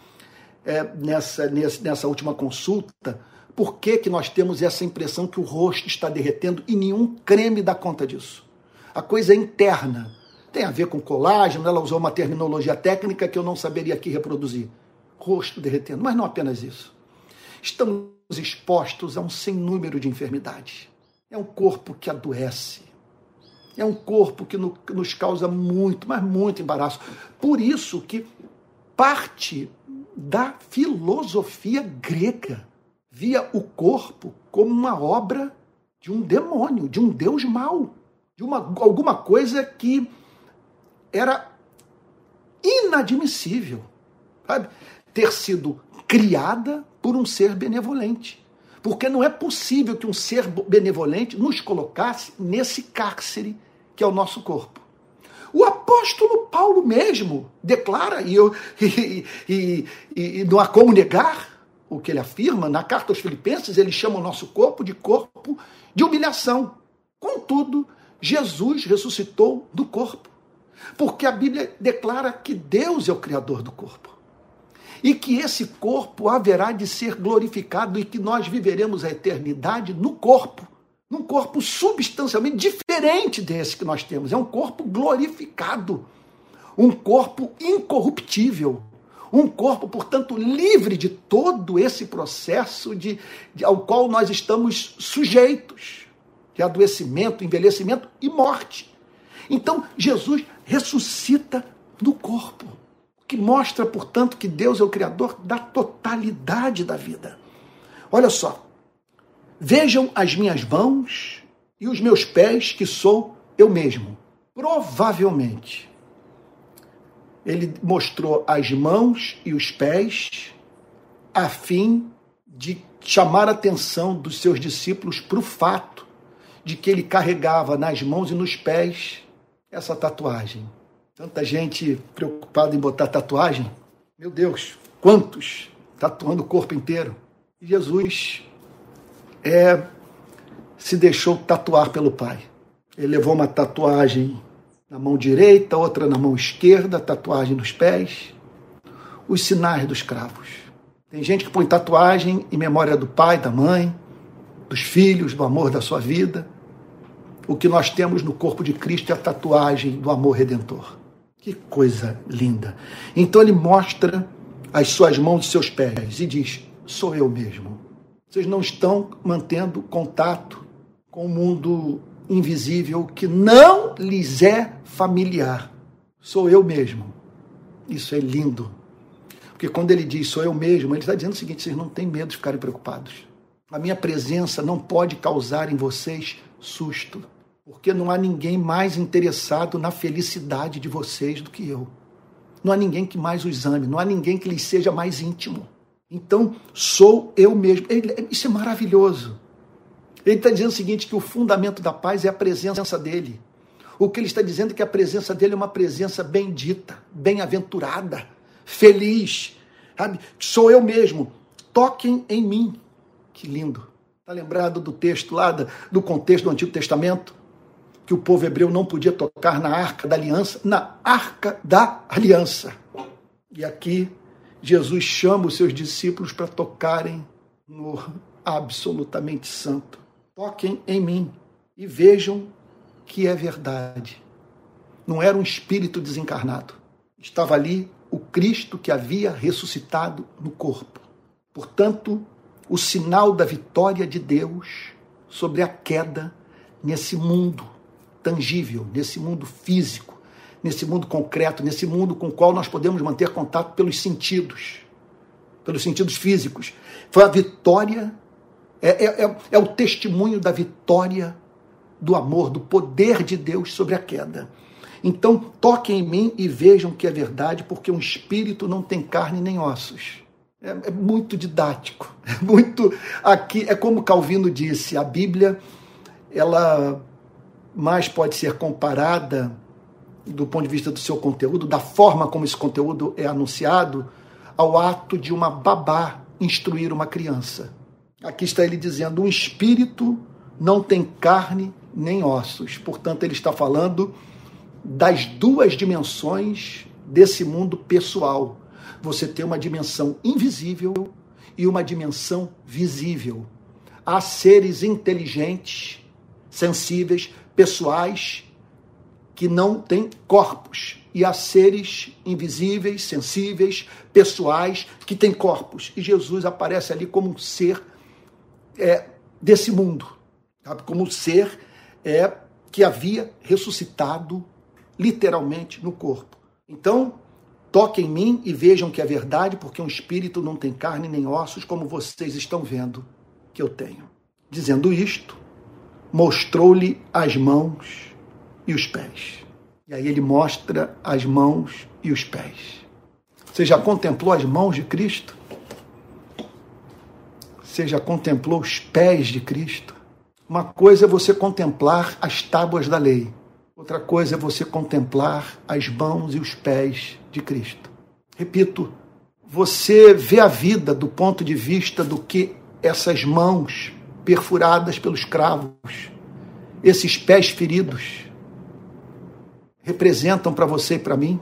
é, nessa, nessa última consulta por que, que nós temos essa impressão que o rosto está derretendo e nenhum creme dá conta disso. A coisa é interna. Tem a ver com colágeno, ela usou uma terminologia técnica que eu não saberia aqui reproduzir. Rosto derretendo, mas não apenas isso. Estamos expostos a um sem número de enfermidades. É um corpo que adoece. É um corpo que nos causa muito, mas muito embaraço. Por isso que parte da filosofia grega via o corpo como uma obra de um demônio, de um deus mau, de uma, alguma coisa que era inadmissível, sabe? Ter sido criada por um ser benevolente. Porque não é possível que um ser benevolente nos colocasse nesse cárcere que é o nosso corpo. O apóstolo Paulo mesmo declara, e, eu, e, e, e, não há como negar o que ele afirma, na carta aos Filipenses, ele chama o nosso corpo de corpo de humilhação. Contudo, Jesus ressuscitou do corpo, porque a Bíblia declara que Deus é o Criador do corpo. E que esse corpo haverá de ser glorificado e que nós viveremos a eternidade no corpo num corpo substancialmente diferente desse que nós temos. É um corpo glorificado, um corpo incorruptível, um corpo, portanto, livre de todo esse processo de, de, ao qual nós estamos sujeitos, de adoecimento, envelhecimento e morte. Então, Jesus ressuscita no corpo, que mostra, portanto, que Deus é o Criador da totalidade da vida. Olha só, Vejam as minhas mãos e os meus pés, que sou eu mesmo. Provavelmente, ele mostrou as mãos e os pés a fim de chamar a atenção dos seus discípulos para o fato de que ele carregava nas mãos e nos pés essa tatuagem. Tanta gente preocupada em botar tatuagem. Meu Deus, quantos tatuando o corpo inteiro? E Jesus é, se deixou tatuar pelo pai. Ele levou uma tatuagem na mão direita, outra na mão esquerda, tatuagem nos pés, os sinais dos cravos. Tem gente que põe tatuagem em memória do pai, da mãe, dos filhos, do amor da sua vida. O que nós temos no corpo de Cristo é a tatuagem do amor redentor. Que coisa linda. Então ele mostra as suas mãos e seus pés e diz: Sou eu mesmo. Vocês não estão mantendo contato com o mundo invisível que não lhes é familiar. Sou eu mesmo. Isso é lindo. Porque quando ele diz sou eu mesmo, ele está dizendo o seguinte: vocês não têm medo de ficarem preocupados. A minha presença não pode causar em vocês susto. Porque não há ninguém mais interessado na felicidade de vocês do que eu. Não há ninguém que mais os ame, não há ninguém que lhes seja mais íntimo. Então, sou eu mesmo. Ele, isso é maravilhoso. Ele está dizendo o seguinte: que o fundamento da paz é a presença dele. O que ele está dizendo é que a presença dele é uma presença bendita, bem-aventurada, feliz. Sabe? Sou eu mesmo. Toquem em mim. Que lindo. Está lembrado do texto lá, do contexto do Antigo Testamento? Que o povo hebreu não podia tocar na arca da aliança, na arca da aliança. E aqui Jesus chama os seus discípulos para tocarem no absolutamente santo. Toquem em mim e vejam que é verdade. Não era um espírito desencarnado. Estava ali o Cristo que havia ressuscitado no corpo. Portanto, o sinal da vitória de Deus sobre a queda nesse mundo tangível, nesse mundo físico, nesse mundo concreto, nesse mundo com o qual nós podemos manter contato pelos sentidos, pelos sentidos físicos. Foi a vitória, é, é, é, é o testemunho da vitória do amor, do poder de Deus sobre a queda. Então toquem em mim e vejam que é verdade, porque um espírito não tem carne nem ossos. É, é muito didático, é muito aqui é como Calvino disse, a Bíblia ela mais pode ser comparada do ponto de vista do seu conteúdo, da forma como esse conteúdo é anunciado, ao ato de uma babá instruir uma criança. Aqui está ele dizendo: um espírito não tem carne nem ossos. Portanto, ele está falando das duas dimensões desse mundo pessoal. Você tem uma dimensão invisível e uma dimensão visível. Há seres inteligentes, sensíveis, pessoais que não têm corpos. E há seres invisíveis, sensíveis, pessoais, que têm corpos. E Jesus aparece ali como um ser é, desse mundo, sabe? como um ser é, que havia ressuscitado literalmente no corpo. Então, toquem em mim e vejam que é verdade, porque um espírito não tem carne nem ossos, como vocês estão vendo que eu tenho. Dizendo isto, mostrou-lhe as mãos e os pés. E aí ele mostra as mãos e os pés. Você já contemplou as mãos de Cristo? Você já contemplou os pés de Cristo? Uma coisa é você contemplar as tábuas da lei, outra coisa é você contemplar as mãos e os pés de Cristo. Repito, você vê a vida do ponto de vista do que essas mãos perfuradas pelos cravos, esses pés feridos, representam para você e para mim,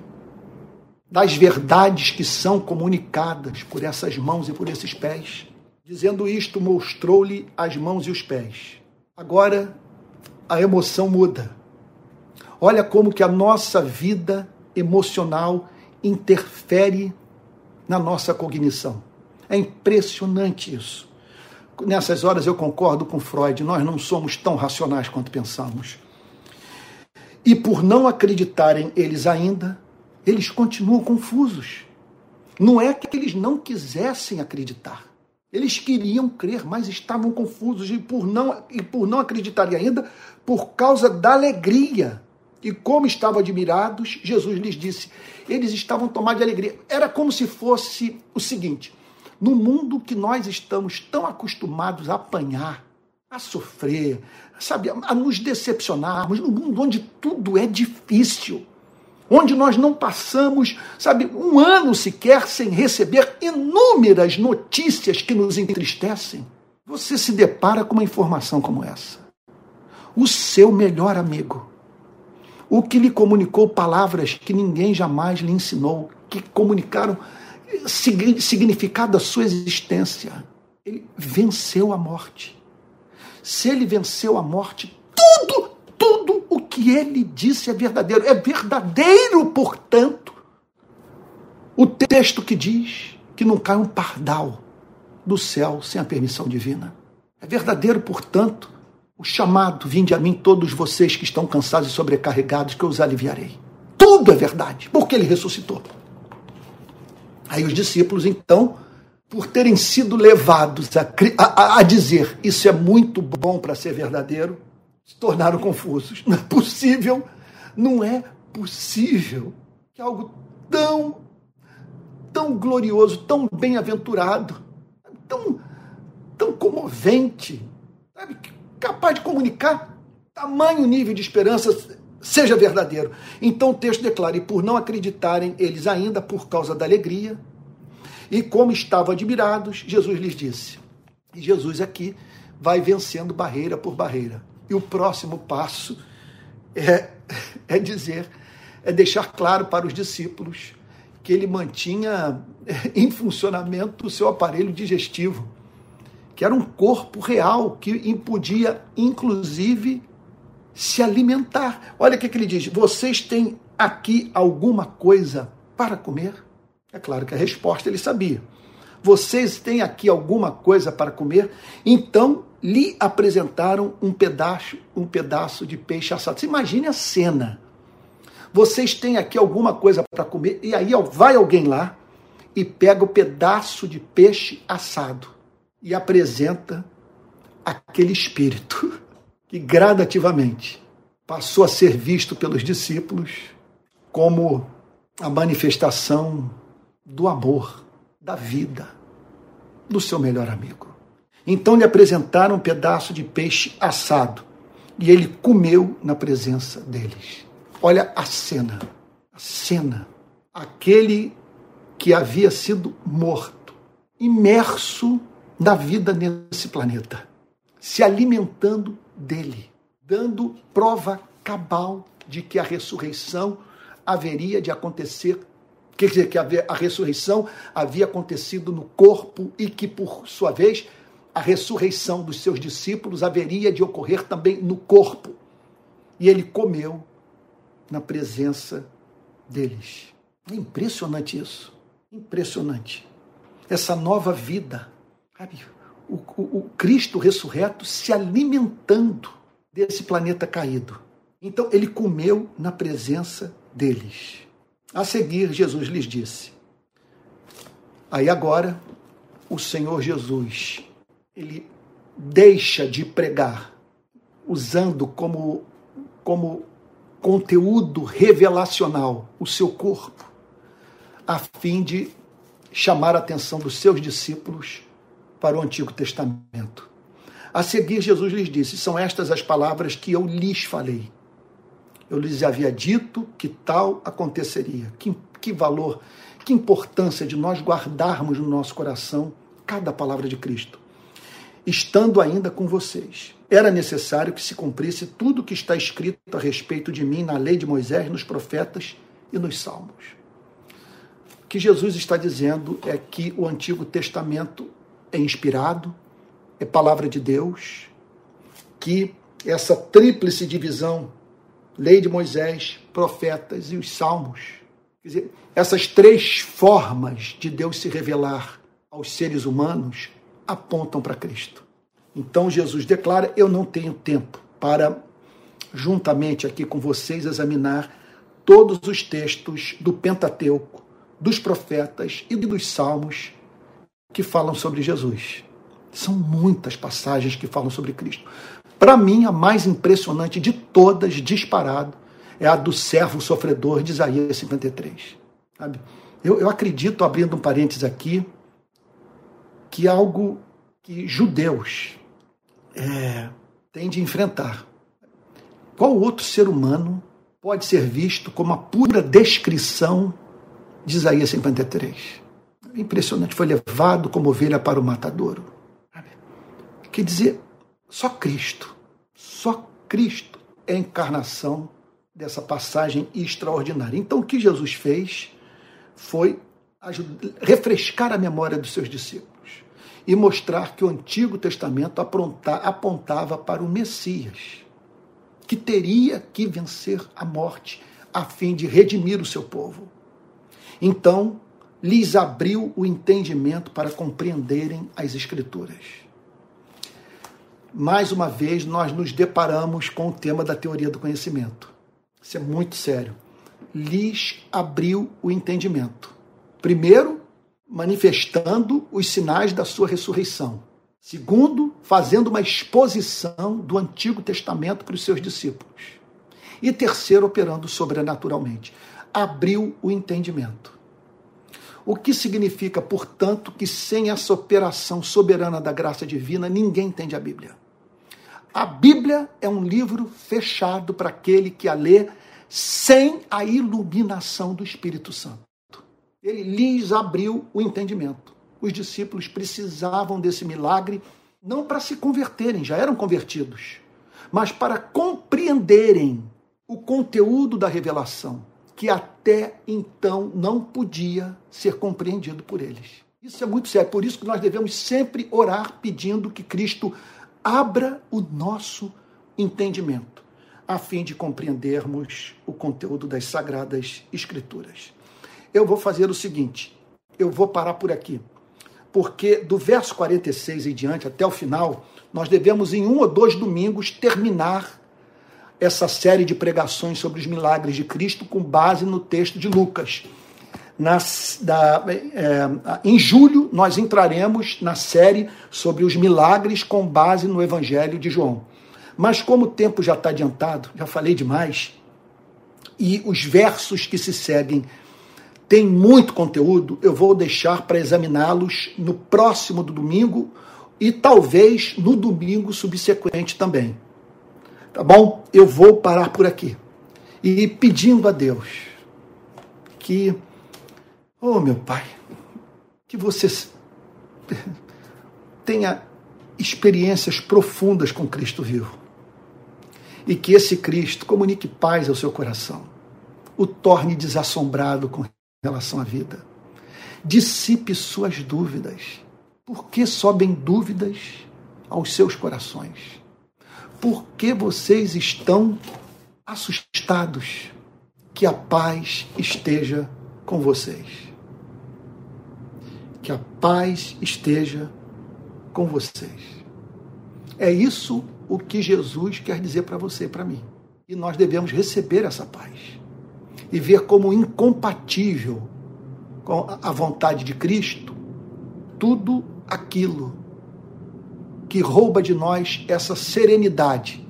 das verdades que são comunicadas por essas mãos e por esses pés. Dizendo isto, mostrou-lhe as mãos e os pés. Agora a emoção muda. Olha como que a nossa vida emocional interfere na nossa cognição. É impressionante isso. Nessas horas eu concordo com Freud, nós não somos tão racionais quanto pensamos. E por não acreditarem eles ainda, eles continuam confusos. Não é que eles não quisessem acreditar. Eles queriam crer, mas estavam confusos e por não, e por não acreditarem ainda, por causa da alegria. E como estavam admirados, Jesus lhes disse: eles estavam tomados de alegria. Era como se fosse o seguinte: no mundo que nós estamos tão acostumados a apanhar, a sofrer, sabe, a nos decepcionarmos, num mundo onde tudo é difícil, onde nós não passamos, sabe, um ano sequer sem receber inúmeras notícias que nos entristecem. Você se depara com uma informação como essa. O seu melhor amigo, o que lhe comunicou palavras que ninguém jamais lhe ensinou, que comunicaram significado da sua existência. Ele venceu a morte se ele venceu a morte, tudo, tudo o que ele disse é verdadeiro. É verdadeiro, portanto, o texto que diz que não cai um pardal do céu sem a permissão divina. É verdadeiro, portanto, o chamado: vinde a mim todos vocês que estão cansados e sobrecarregados, que eu os aliviarei. Tudo é verdade, porque ele ressuscitou. Aí os discípulos, então, por terem sido levados a, a, a dizer isso é muito bom para ser verdadeiro, se tornaram confusos. Não é possível, não é possível que algo tão, tão glorioso, tão bem-aventurado, tão, tão comovente, sabe, capaz de comunicar tamanho nível de esperança seja verdadeiro. Então o texto declara: e por não acreditarem eles ainda por causa da alegria, e como estavam admirados, Jesus lhes disse. E Jesus aqui vai vencendo barreira por barreira. E o próximo passo é, é dizer, é deixar claro para os discípulos que ele mantinha em funcionamento o seu aparelho digestivo, que era um corpo real que podia, inclusive, se alimentar. Olha o que, que ele diz: vocês têm aqui alguma coisa para comer? É claro que a resposta ele sabia. Vocês têm aqui alguma coisa para comer? Então lhe apresentaram um pedaço, um pedaço de peixe assado. Você imagine a cena. Vocês têm aqui alguma coisa para comer? E aí vai alguém lá e pega o pedaço de peixe assado e apresenta aquele espírito que gradativamente passou a ser visto pelos discípulos como a manifestação do amor, da vida, do seu melhor amigo. Então lhe apresentaram um pedaço de peixe assado e ele comeu na presença deles. Olha a cena, a cena. Aquele que havia sido morto, imerso na vida nesse planeta, se alimentando dele, dando prova cabal de que a ressurreição haveria de acontecer, quer dizer, que a ressurreição havia acontecido no corpo e que, por sua vez, a ressurreição dos seus discípulos haveria de ocorrer também no corpo. E ele comeu na presença deles. É impressionante isso. Impressionante. Essa nova vida. Sabe? O, o, o Cristo ressurreto se alimentando desse planeta caído. Então ele comeu na presença deles. A seguir, Jesus lhes disse. Aí agora, o Senhor Jesus, ele deixa de pregar, usando como, como conteúdo revelacional o seu corpo, a fim de chamar a atenção dos seus discípulos para o Antigo Testamento. A seguir, Jesus lhes disse: São estas as palavras que eu lhes falei eu lhes havia dito que tal aconteceria. Que, que valor, que importância de nós guardarmos no nosso coração cada palavra de Cristo. Estando ainda com vocês, era necessário que se cumprisse tudo o que está escrito a respeito de mim na lei de Moisés, nos profetas e nos salmos. O que Jesus está dizendo é que o Antigo Testamento é inspirado, é palavra de Deus, que essa tríplice divisão lei de Moisés, profetas e os salmos. Quer dizer, essas três formas de Deus se revelar aos seres humanos apontam para Cristo. Então Jesus declara: Eu não tenho tempo para, juntamente aqui com vocês, examinar todos os textos do Pentateuco, dos profetas e dos salmos que falam sobre Jesus. São muitas passagens que falam sobre Cristo. Para mim, a mais impressionante de todas, disparado, é a do servo sofredor de Isaías 53. Sabe? Eu, eu acredito, abrindo um parênteses aqui, que algo que judeus é, têm de enfrentar. Qual outro ser humano pode ser visto como a pura descrição de Isaías 53? Impressionante, foi levado como ovelha para o matadouro. Quer dizer, só Cristo, só Cristo é a encarnação dessa passagem extraordinária. Então, o que Jesus fez foi refrescar a memória dos seus discípulos e mostrar que o Antigo Testamento apontava para o Messias, que teria que vencer a morte a fim de redimir o seu povo. Então, lhes abriu o entendimento para compreenderem as Escrituras mais uma vez, nós nos deparamos com o tema da teoria do conhecimento. Isso é muito sério. Lhes abriu o entendimento. Primeiro, manifestando os sinais da sua ressurreição. Segundo, fazendo uma exposição do Antigo Testamento para os seus discípulos. E terceiro, operando sobrenaturalmente. Abriu o entendimento. O que significa, portanto, que sem essa operação soberana da graça divina, ninguém entende a Bíblia. A Bíblia é um livro fechado para aquele que a lê sem a iluminação do Espírito Santo. Ele lhes abriu o entendimento. Os discípulos precisavam desse milagre não para se converterem, já eram convertidos, mas para compreenderem o conteúdo da revelação, que até então não podia ser compreendido por eles. Isso é muito sério, por isso que nós devemos sempre orar pedindo que Cristo abra o nosso entendimento, a fim de compreendermos o conteúdo das Sagradas Escrituras. Eu vou fazer o seguinte: eu vou parar por aqui, porque do verso 46 em diante até o final, nós devemos, em um ou dois domingos, terminar essa série de pregações sobre os milagres de Cristo com base no texto de Lucas da, é, em julho, nós entraremos na série sobre os milagres com base no Evangelho de João. Mas como o tempo já está adiantado, já falei demais, e os versos que se seguem têm muito conteúdo, eu vou deixar para examiná-los no próximo do domingo e talvez no domingo subsequente também. Tá bom? Eu vou parar por aqui. E pedindo a Deus que, oh meu Pai, que você tenha experiências profundas com Cristo vivo. E que esse Cristo comunique paz ao seu coração, o torne desassombrado com relação à vida. Dissipe suas dúvidas. Por que sobem dúvidas aos seus corações? Por que vocês estão assustados? Que a paz esteja com vocês. Que a paz esteja com vocês. É isso o que Jesus quer dizer para você e para mim. E nós devemos receber essa paz e ver como incompatível com a vontade de Cristo tudo aquilo que rouba de nós essa serenidade,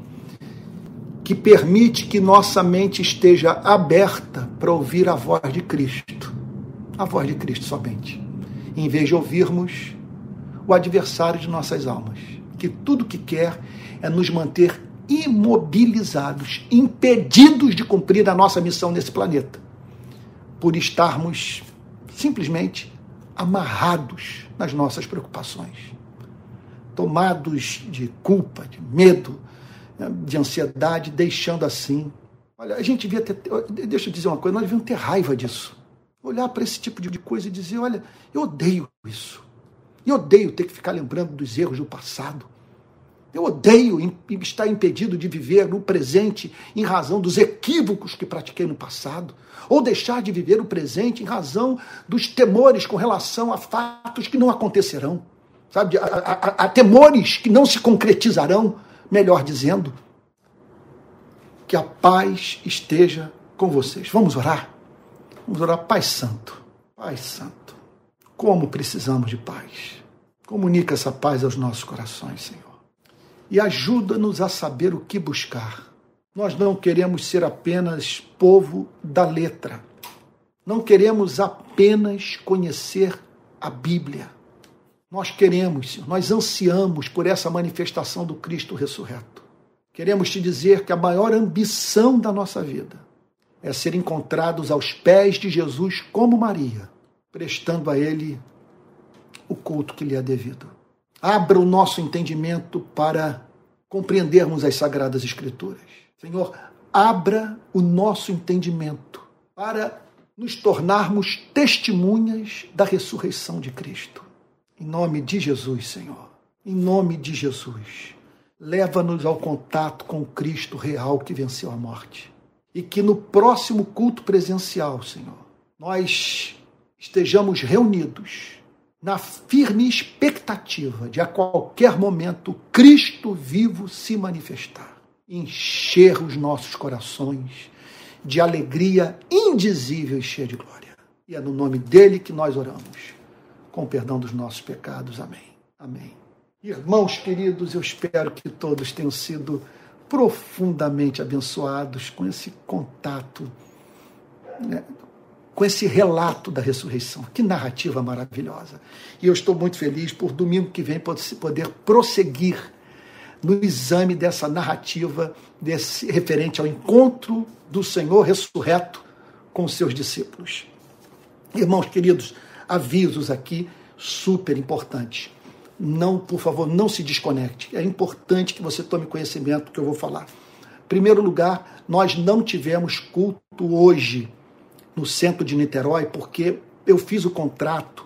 que permite que nossa mente esteja aberta para ouvir a voz de Cristo, a voz de Cristo somente, em vez de ouvirmos o adversário de nossas almas, que tudo que quer é nos manter imobilizados, impedidos de cumprir a nossa missão nesse planeta, por estarmos simplesmente amarrados nas nossas preocupações, tomados de culpa, de medo, né, de ansiedade, deixando assim. Olha, a gente devia ter. Deixa eu dizer uma coisa, nós devíamos ter raiva disso. Olhar para esse tipo de coisa e dizer: olha, eu odeio isso. Eu odeio ter que ficar lembrando dos erros do passado. Eu odeio estar impedido de viver no presente em razão dos equívocos que pratiquei no passado, ou deixar de viver o presente em razão dos temores com relação a fatos que não acontecerão, sabe? A, a, a temores que não se concretizarão, melhor dizendo. Que a paz esteja com vocês. Vamos orar? Vamos orar, Pai Santo. Pai Santo, como precisamos de paz. Comunica essa paz aos nossos corações, Senhor e ajuda-nos a saber o que buscar. Nós não queremos ser apenas povo da letra. Não queremos apenas conhecer a Bíblia. Nós queremos, Senhor, nós ansiamos por essa manifestação do Cristo ressurreto. Queremos te dizer que a maior ambição da nossa vida é ser encontrados aos pés de Jesus como Maria, prestando a Ele o culto que lhe é devido. Abra o nosso entendimento para compreendermos as Sagradas Escrituras. Senhor, abra o nosso entendimento para nos tornarmos testemunhas da ressurreição de Cristo. Em nome de Jesus, Senhor. Em nome de Jesus. Leva-nos ao contato com o Cristo real que venceu a morte. E que no próximo culto presencial, Senhor, nós estejamos reunidos na firme expectativa de a qualquer momento Cristo vivo se manifestar, encher os nossos corações de alegria indizível e cheia de glória. E é no nome dele que nós oramos, com perdão dos nossos pecados. Amém. Amém. Irmãos queridos, eu espero que todos tenham sido profundamente abençoados com esse contato né, com esse relato da ressurreição. Que narrativa maravilhosa. E eu estou muito feliz por domingo que vem poder prosseguir no exame dessa narrativa desse referente ao encontro do Senhor ressurreto com seus discípulos. Irmãos queridos, avisos aqui super importantes. Não, por favor, não se desconecte. É importante que você tome conhecimento do que eu vou falar. Em primeiro lugar, nós não tivemos culto hoje no centro de Niterói, porque eu fiz o contrato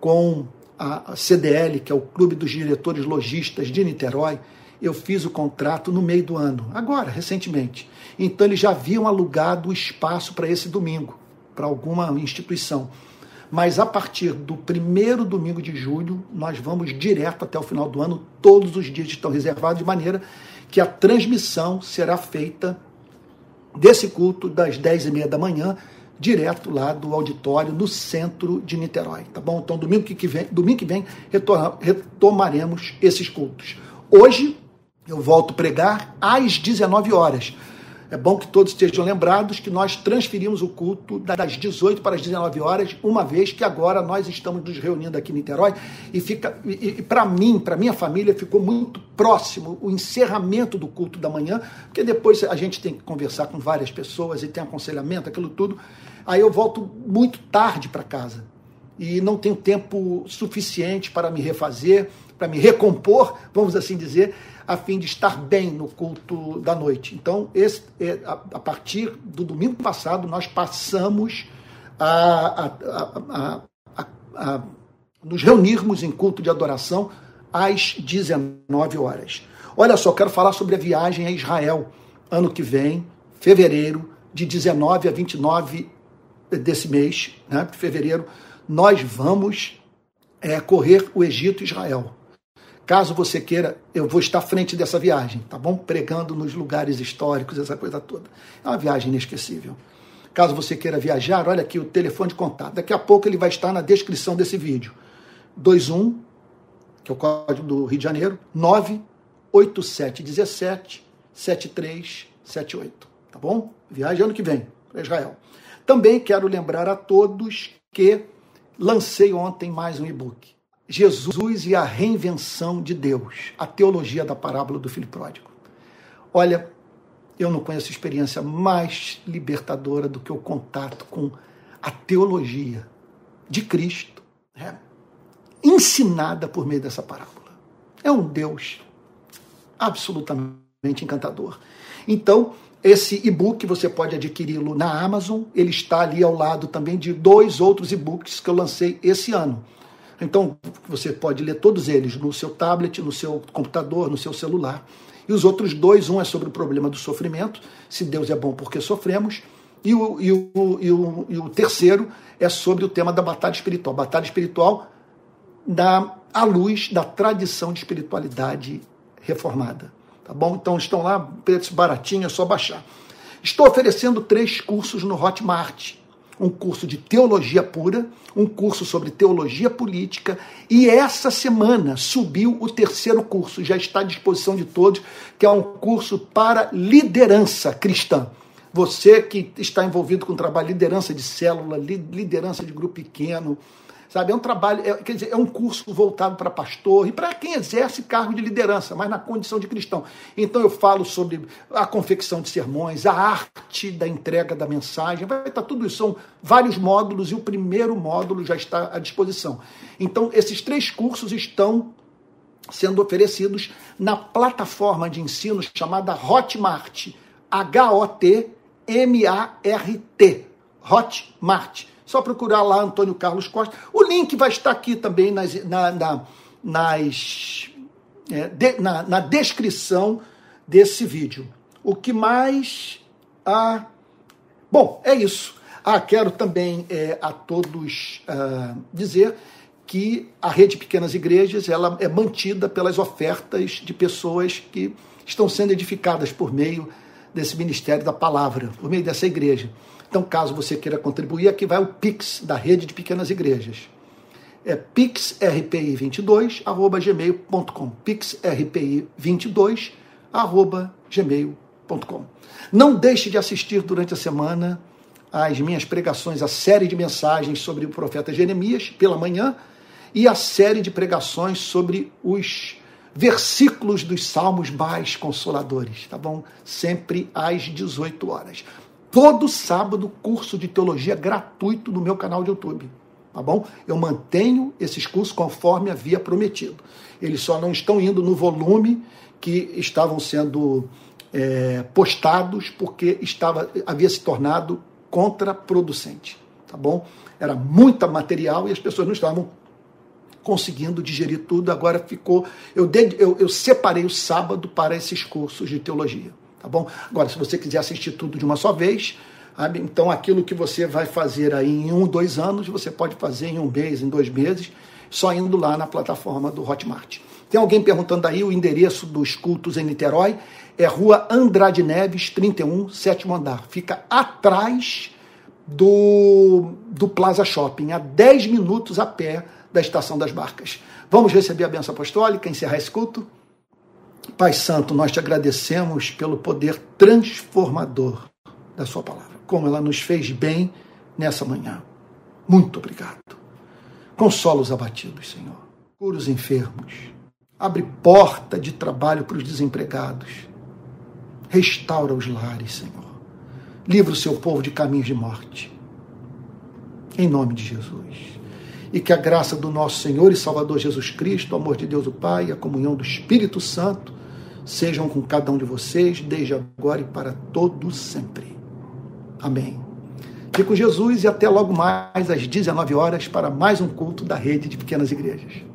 com a CDL, que é o Clube dos Diretores Logistas de Niterói, eu fiz o contrato no meio do ano, agora, recentemente. Então eles já haviam alugado o espaço para esse domingo, para alguma instituição. Mas a partir do primeiro domingo de julho, nós vamos direto até o final do ano, todos os dias estão reservados, de maneira que a transmissão será feita desse culto das 10 e meia da manhã direto lá do auditório no centro de Niterói, tá bom? Então domingo que vem, domingo que vem retomaremos esses cultos. Hoje Eu volto pregar às 19 horas. É bom que todos estejam lembrados que nós transferimos o culto das 18 para as 19 horas, uma vez que agora nós estamos nos reunindo aqui em Niterói e fica e, e para mim, para minha família, ficou muito próximo o encerramento do culto da manhã, porque depois a gente tem que conversar com várias pessoas e tem aconselhamento, aquilo tudo. Aí eu volto muito tarde para casa e não tenho tempo suficiente para me refazer, para me recompor, vamos assim dizer a fim de estar bem no culto da noite. Então, esse, é, a, a partir do domingo passado, nós passamos a, a, a, nos reunirmos em culto de adoração às 19 horas. Olha só, quero falar sobre a viagem a Israel ano que vem, fevereiro, de 19 a 29 desse mês, né, de fevereiro, nós vamos é, correr o Egito e Israel. Caso você queira, eu vou estar à frente dessa viagem, tá bom? Pregando nos lugares históricos, essa coisa toda. É uma viagem inesquecível. Caso você queira viajar, olha aqui o telefone de contato. Daqui a pouco ele vai estar na descrição desse vídeo. 21, que é o código do Rio de Janeiro, 98717 7378. Tá bom? Viagem ano que vem para Israel. Também quero lembrar a todos que lancei ontem mais um e-book. Jesus e a reinvenção de Deus, a teologia da parábola do filho pródigo. Olha, eu não conheço experiência mais libertadora do que o contato com a teologia de Cristo, né? ensinada por meio dessa parábola. É um Deus absolutamente encantador. Então, esse e-book você pode adquiri-lo na Amazon, ele está ali ao lado também de dois outros e-books que eu lancei esse ano. Então, você pode ler todos eles no seu tablet, no seu computador, no seu celular. E os outros dois, um é sobre o problema do sofrimento, se Deus é bom porque sofremos, e o, e o, e o, e o terceiro é sobre o tema da batalha espiritual. Batalha espiritual da, à luz da tradição de espiritualidade reformada. Tá bom? Então estão lá, preço baratinho, é só baixar. Estou oferecendo três cursos no Hotmart um curso de teologia pura, um curso sobre teologia política, e essa semana subiu o terceiro curso, já está à disposição de todos, que é um curso para liderança cristã. Você que está envolvido com trabalho, liderança de célula, liderança de grupo pequeno, Sabe, é um trabalho, é, quer dizer, é um curso voltado para pastor e para quem exerce cargo de liderança, mas na condição de cristão. Então eu falo sobre a confecção de sermões, a arte da entrega da mensagem, vai estar tudo isso, são vários módulos e o primeiro módulo já está à disposição. Então esses três cursos estão sendo oferecidos na plataforma de ensino chamada Hotmart, H-O-T-M-A-R-T, Hotmart. Só procurar lá Antônio Carlos Costa. O link vai estar aqui também nas, na, na, nas, é, de, na, na, descrição desse vídeo. O que mais. Ah, bom, é isso. Ah, quero também é, a todos ah, dizer que a rede Pequenas Igrejas ela é mantida pelas ofertas de pessoas que estão sendo edificadas por meio desse ministério da palavra, por meio dessa igreja. Então, caso você queira contribuir, aqui vai o Pix da rede de pequenas igrejas. É pixrpi22@gmail.com. pixrpi22@gmail.com. Não deixe de assistir durante a semana as minhas pregações, a série de mensagens sobre o profeta Jeremias pela manhã e a série de pregações sobre os versículos dos salmos mais consoladores, tá bom? Sempre às 18 horas todo sábado curso de teologia gratuito no meu canal de YouTube. Tá bom? Eu mantenho esses cursos conforme havia prometido. Eles só não estão indo no volume que estavam sendo é, postados porque estava, havia se tornado contraproducente. Tá bom? Era muita material e as pessoas não estavam conseguindo digerir tudo. Agora ficou. Eu, eu, eu separei o sábado para esses cursos de teologia tá bom? Agora, se você quiser assistir tudo de uma só vez, então aquilo que você vai fazer aí em um, dois anos, você pode fazer em um mês, em dois meses, só indo lá na plataforma do Hotmart. Tem alguém perguntando aí o endereço dos cultos em Niterói? É Rua Andrade Neves, 31, sétimo andar. Fica atrás do, do Plaza Shopping, a 10 minutos a pé da Estação das Barcas. Vamos receber a benção apostólica, encerrar esse culto? Pai Santo, nós te agradecemos pelo poder transformador da Sua palavra, como ela nos fez bem nessa manhã. Muito obrigado. Consola os abatidos, Senhor. Cura os enfermos. Abre porta de trabalho para os desempregados. Restaura os lares, Senhor. Livra o seu povo de caminhos de morte. Em nome de Jesus. E que a graça do nosso Senhor e Salvador Jesus Cristo, o amor de Deus o Pai a comunhão do Espírito Santo sejam com cada um de vocês, desde agora e para todo sempre. Amém. Fique com Jesus e até logo mais às 19 horas para mais um culto da rede de pequenas igrejas.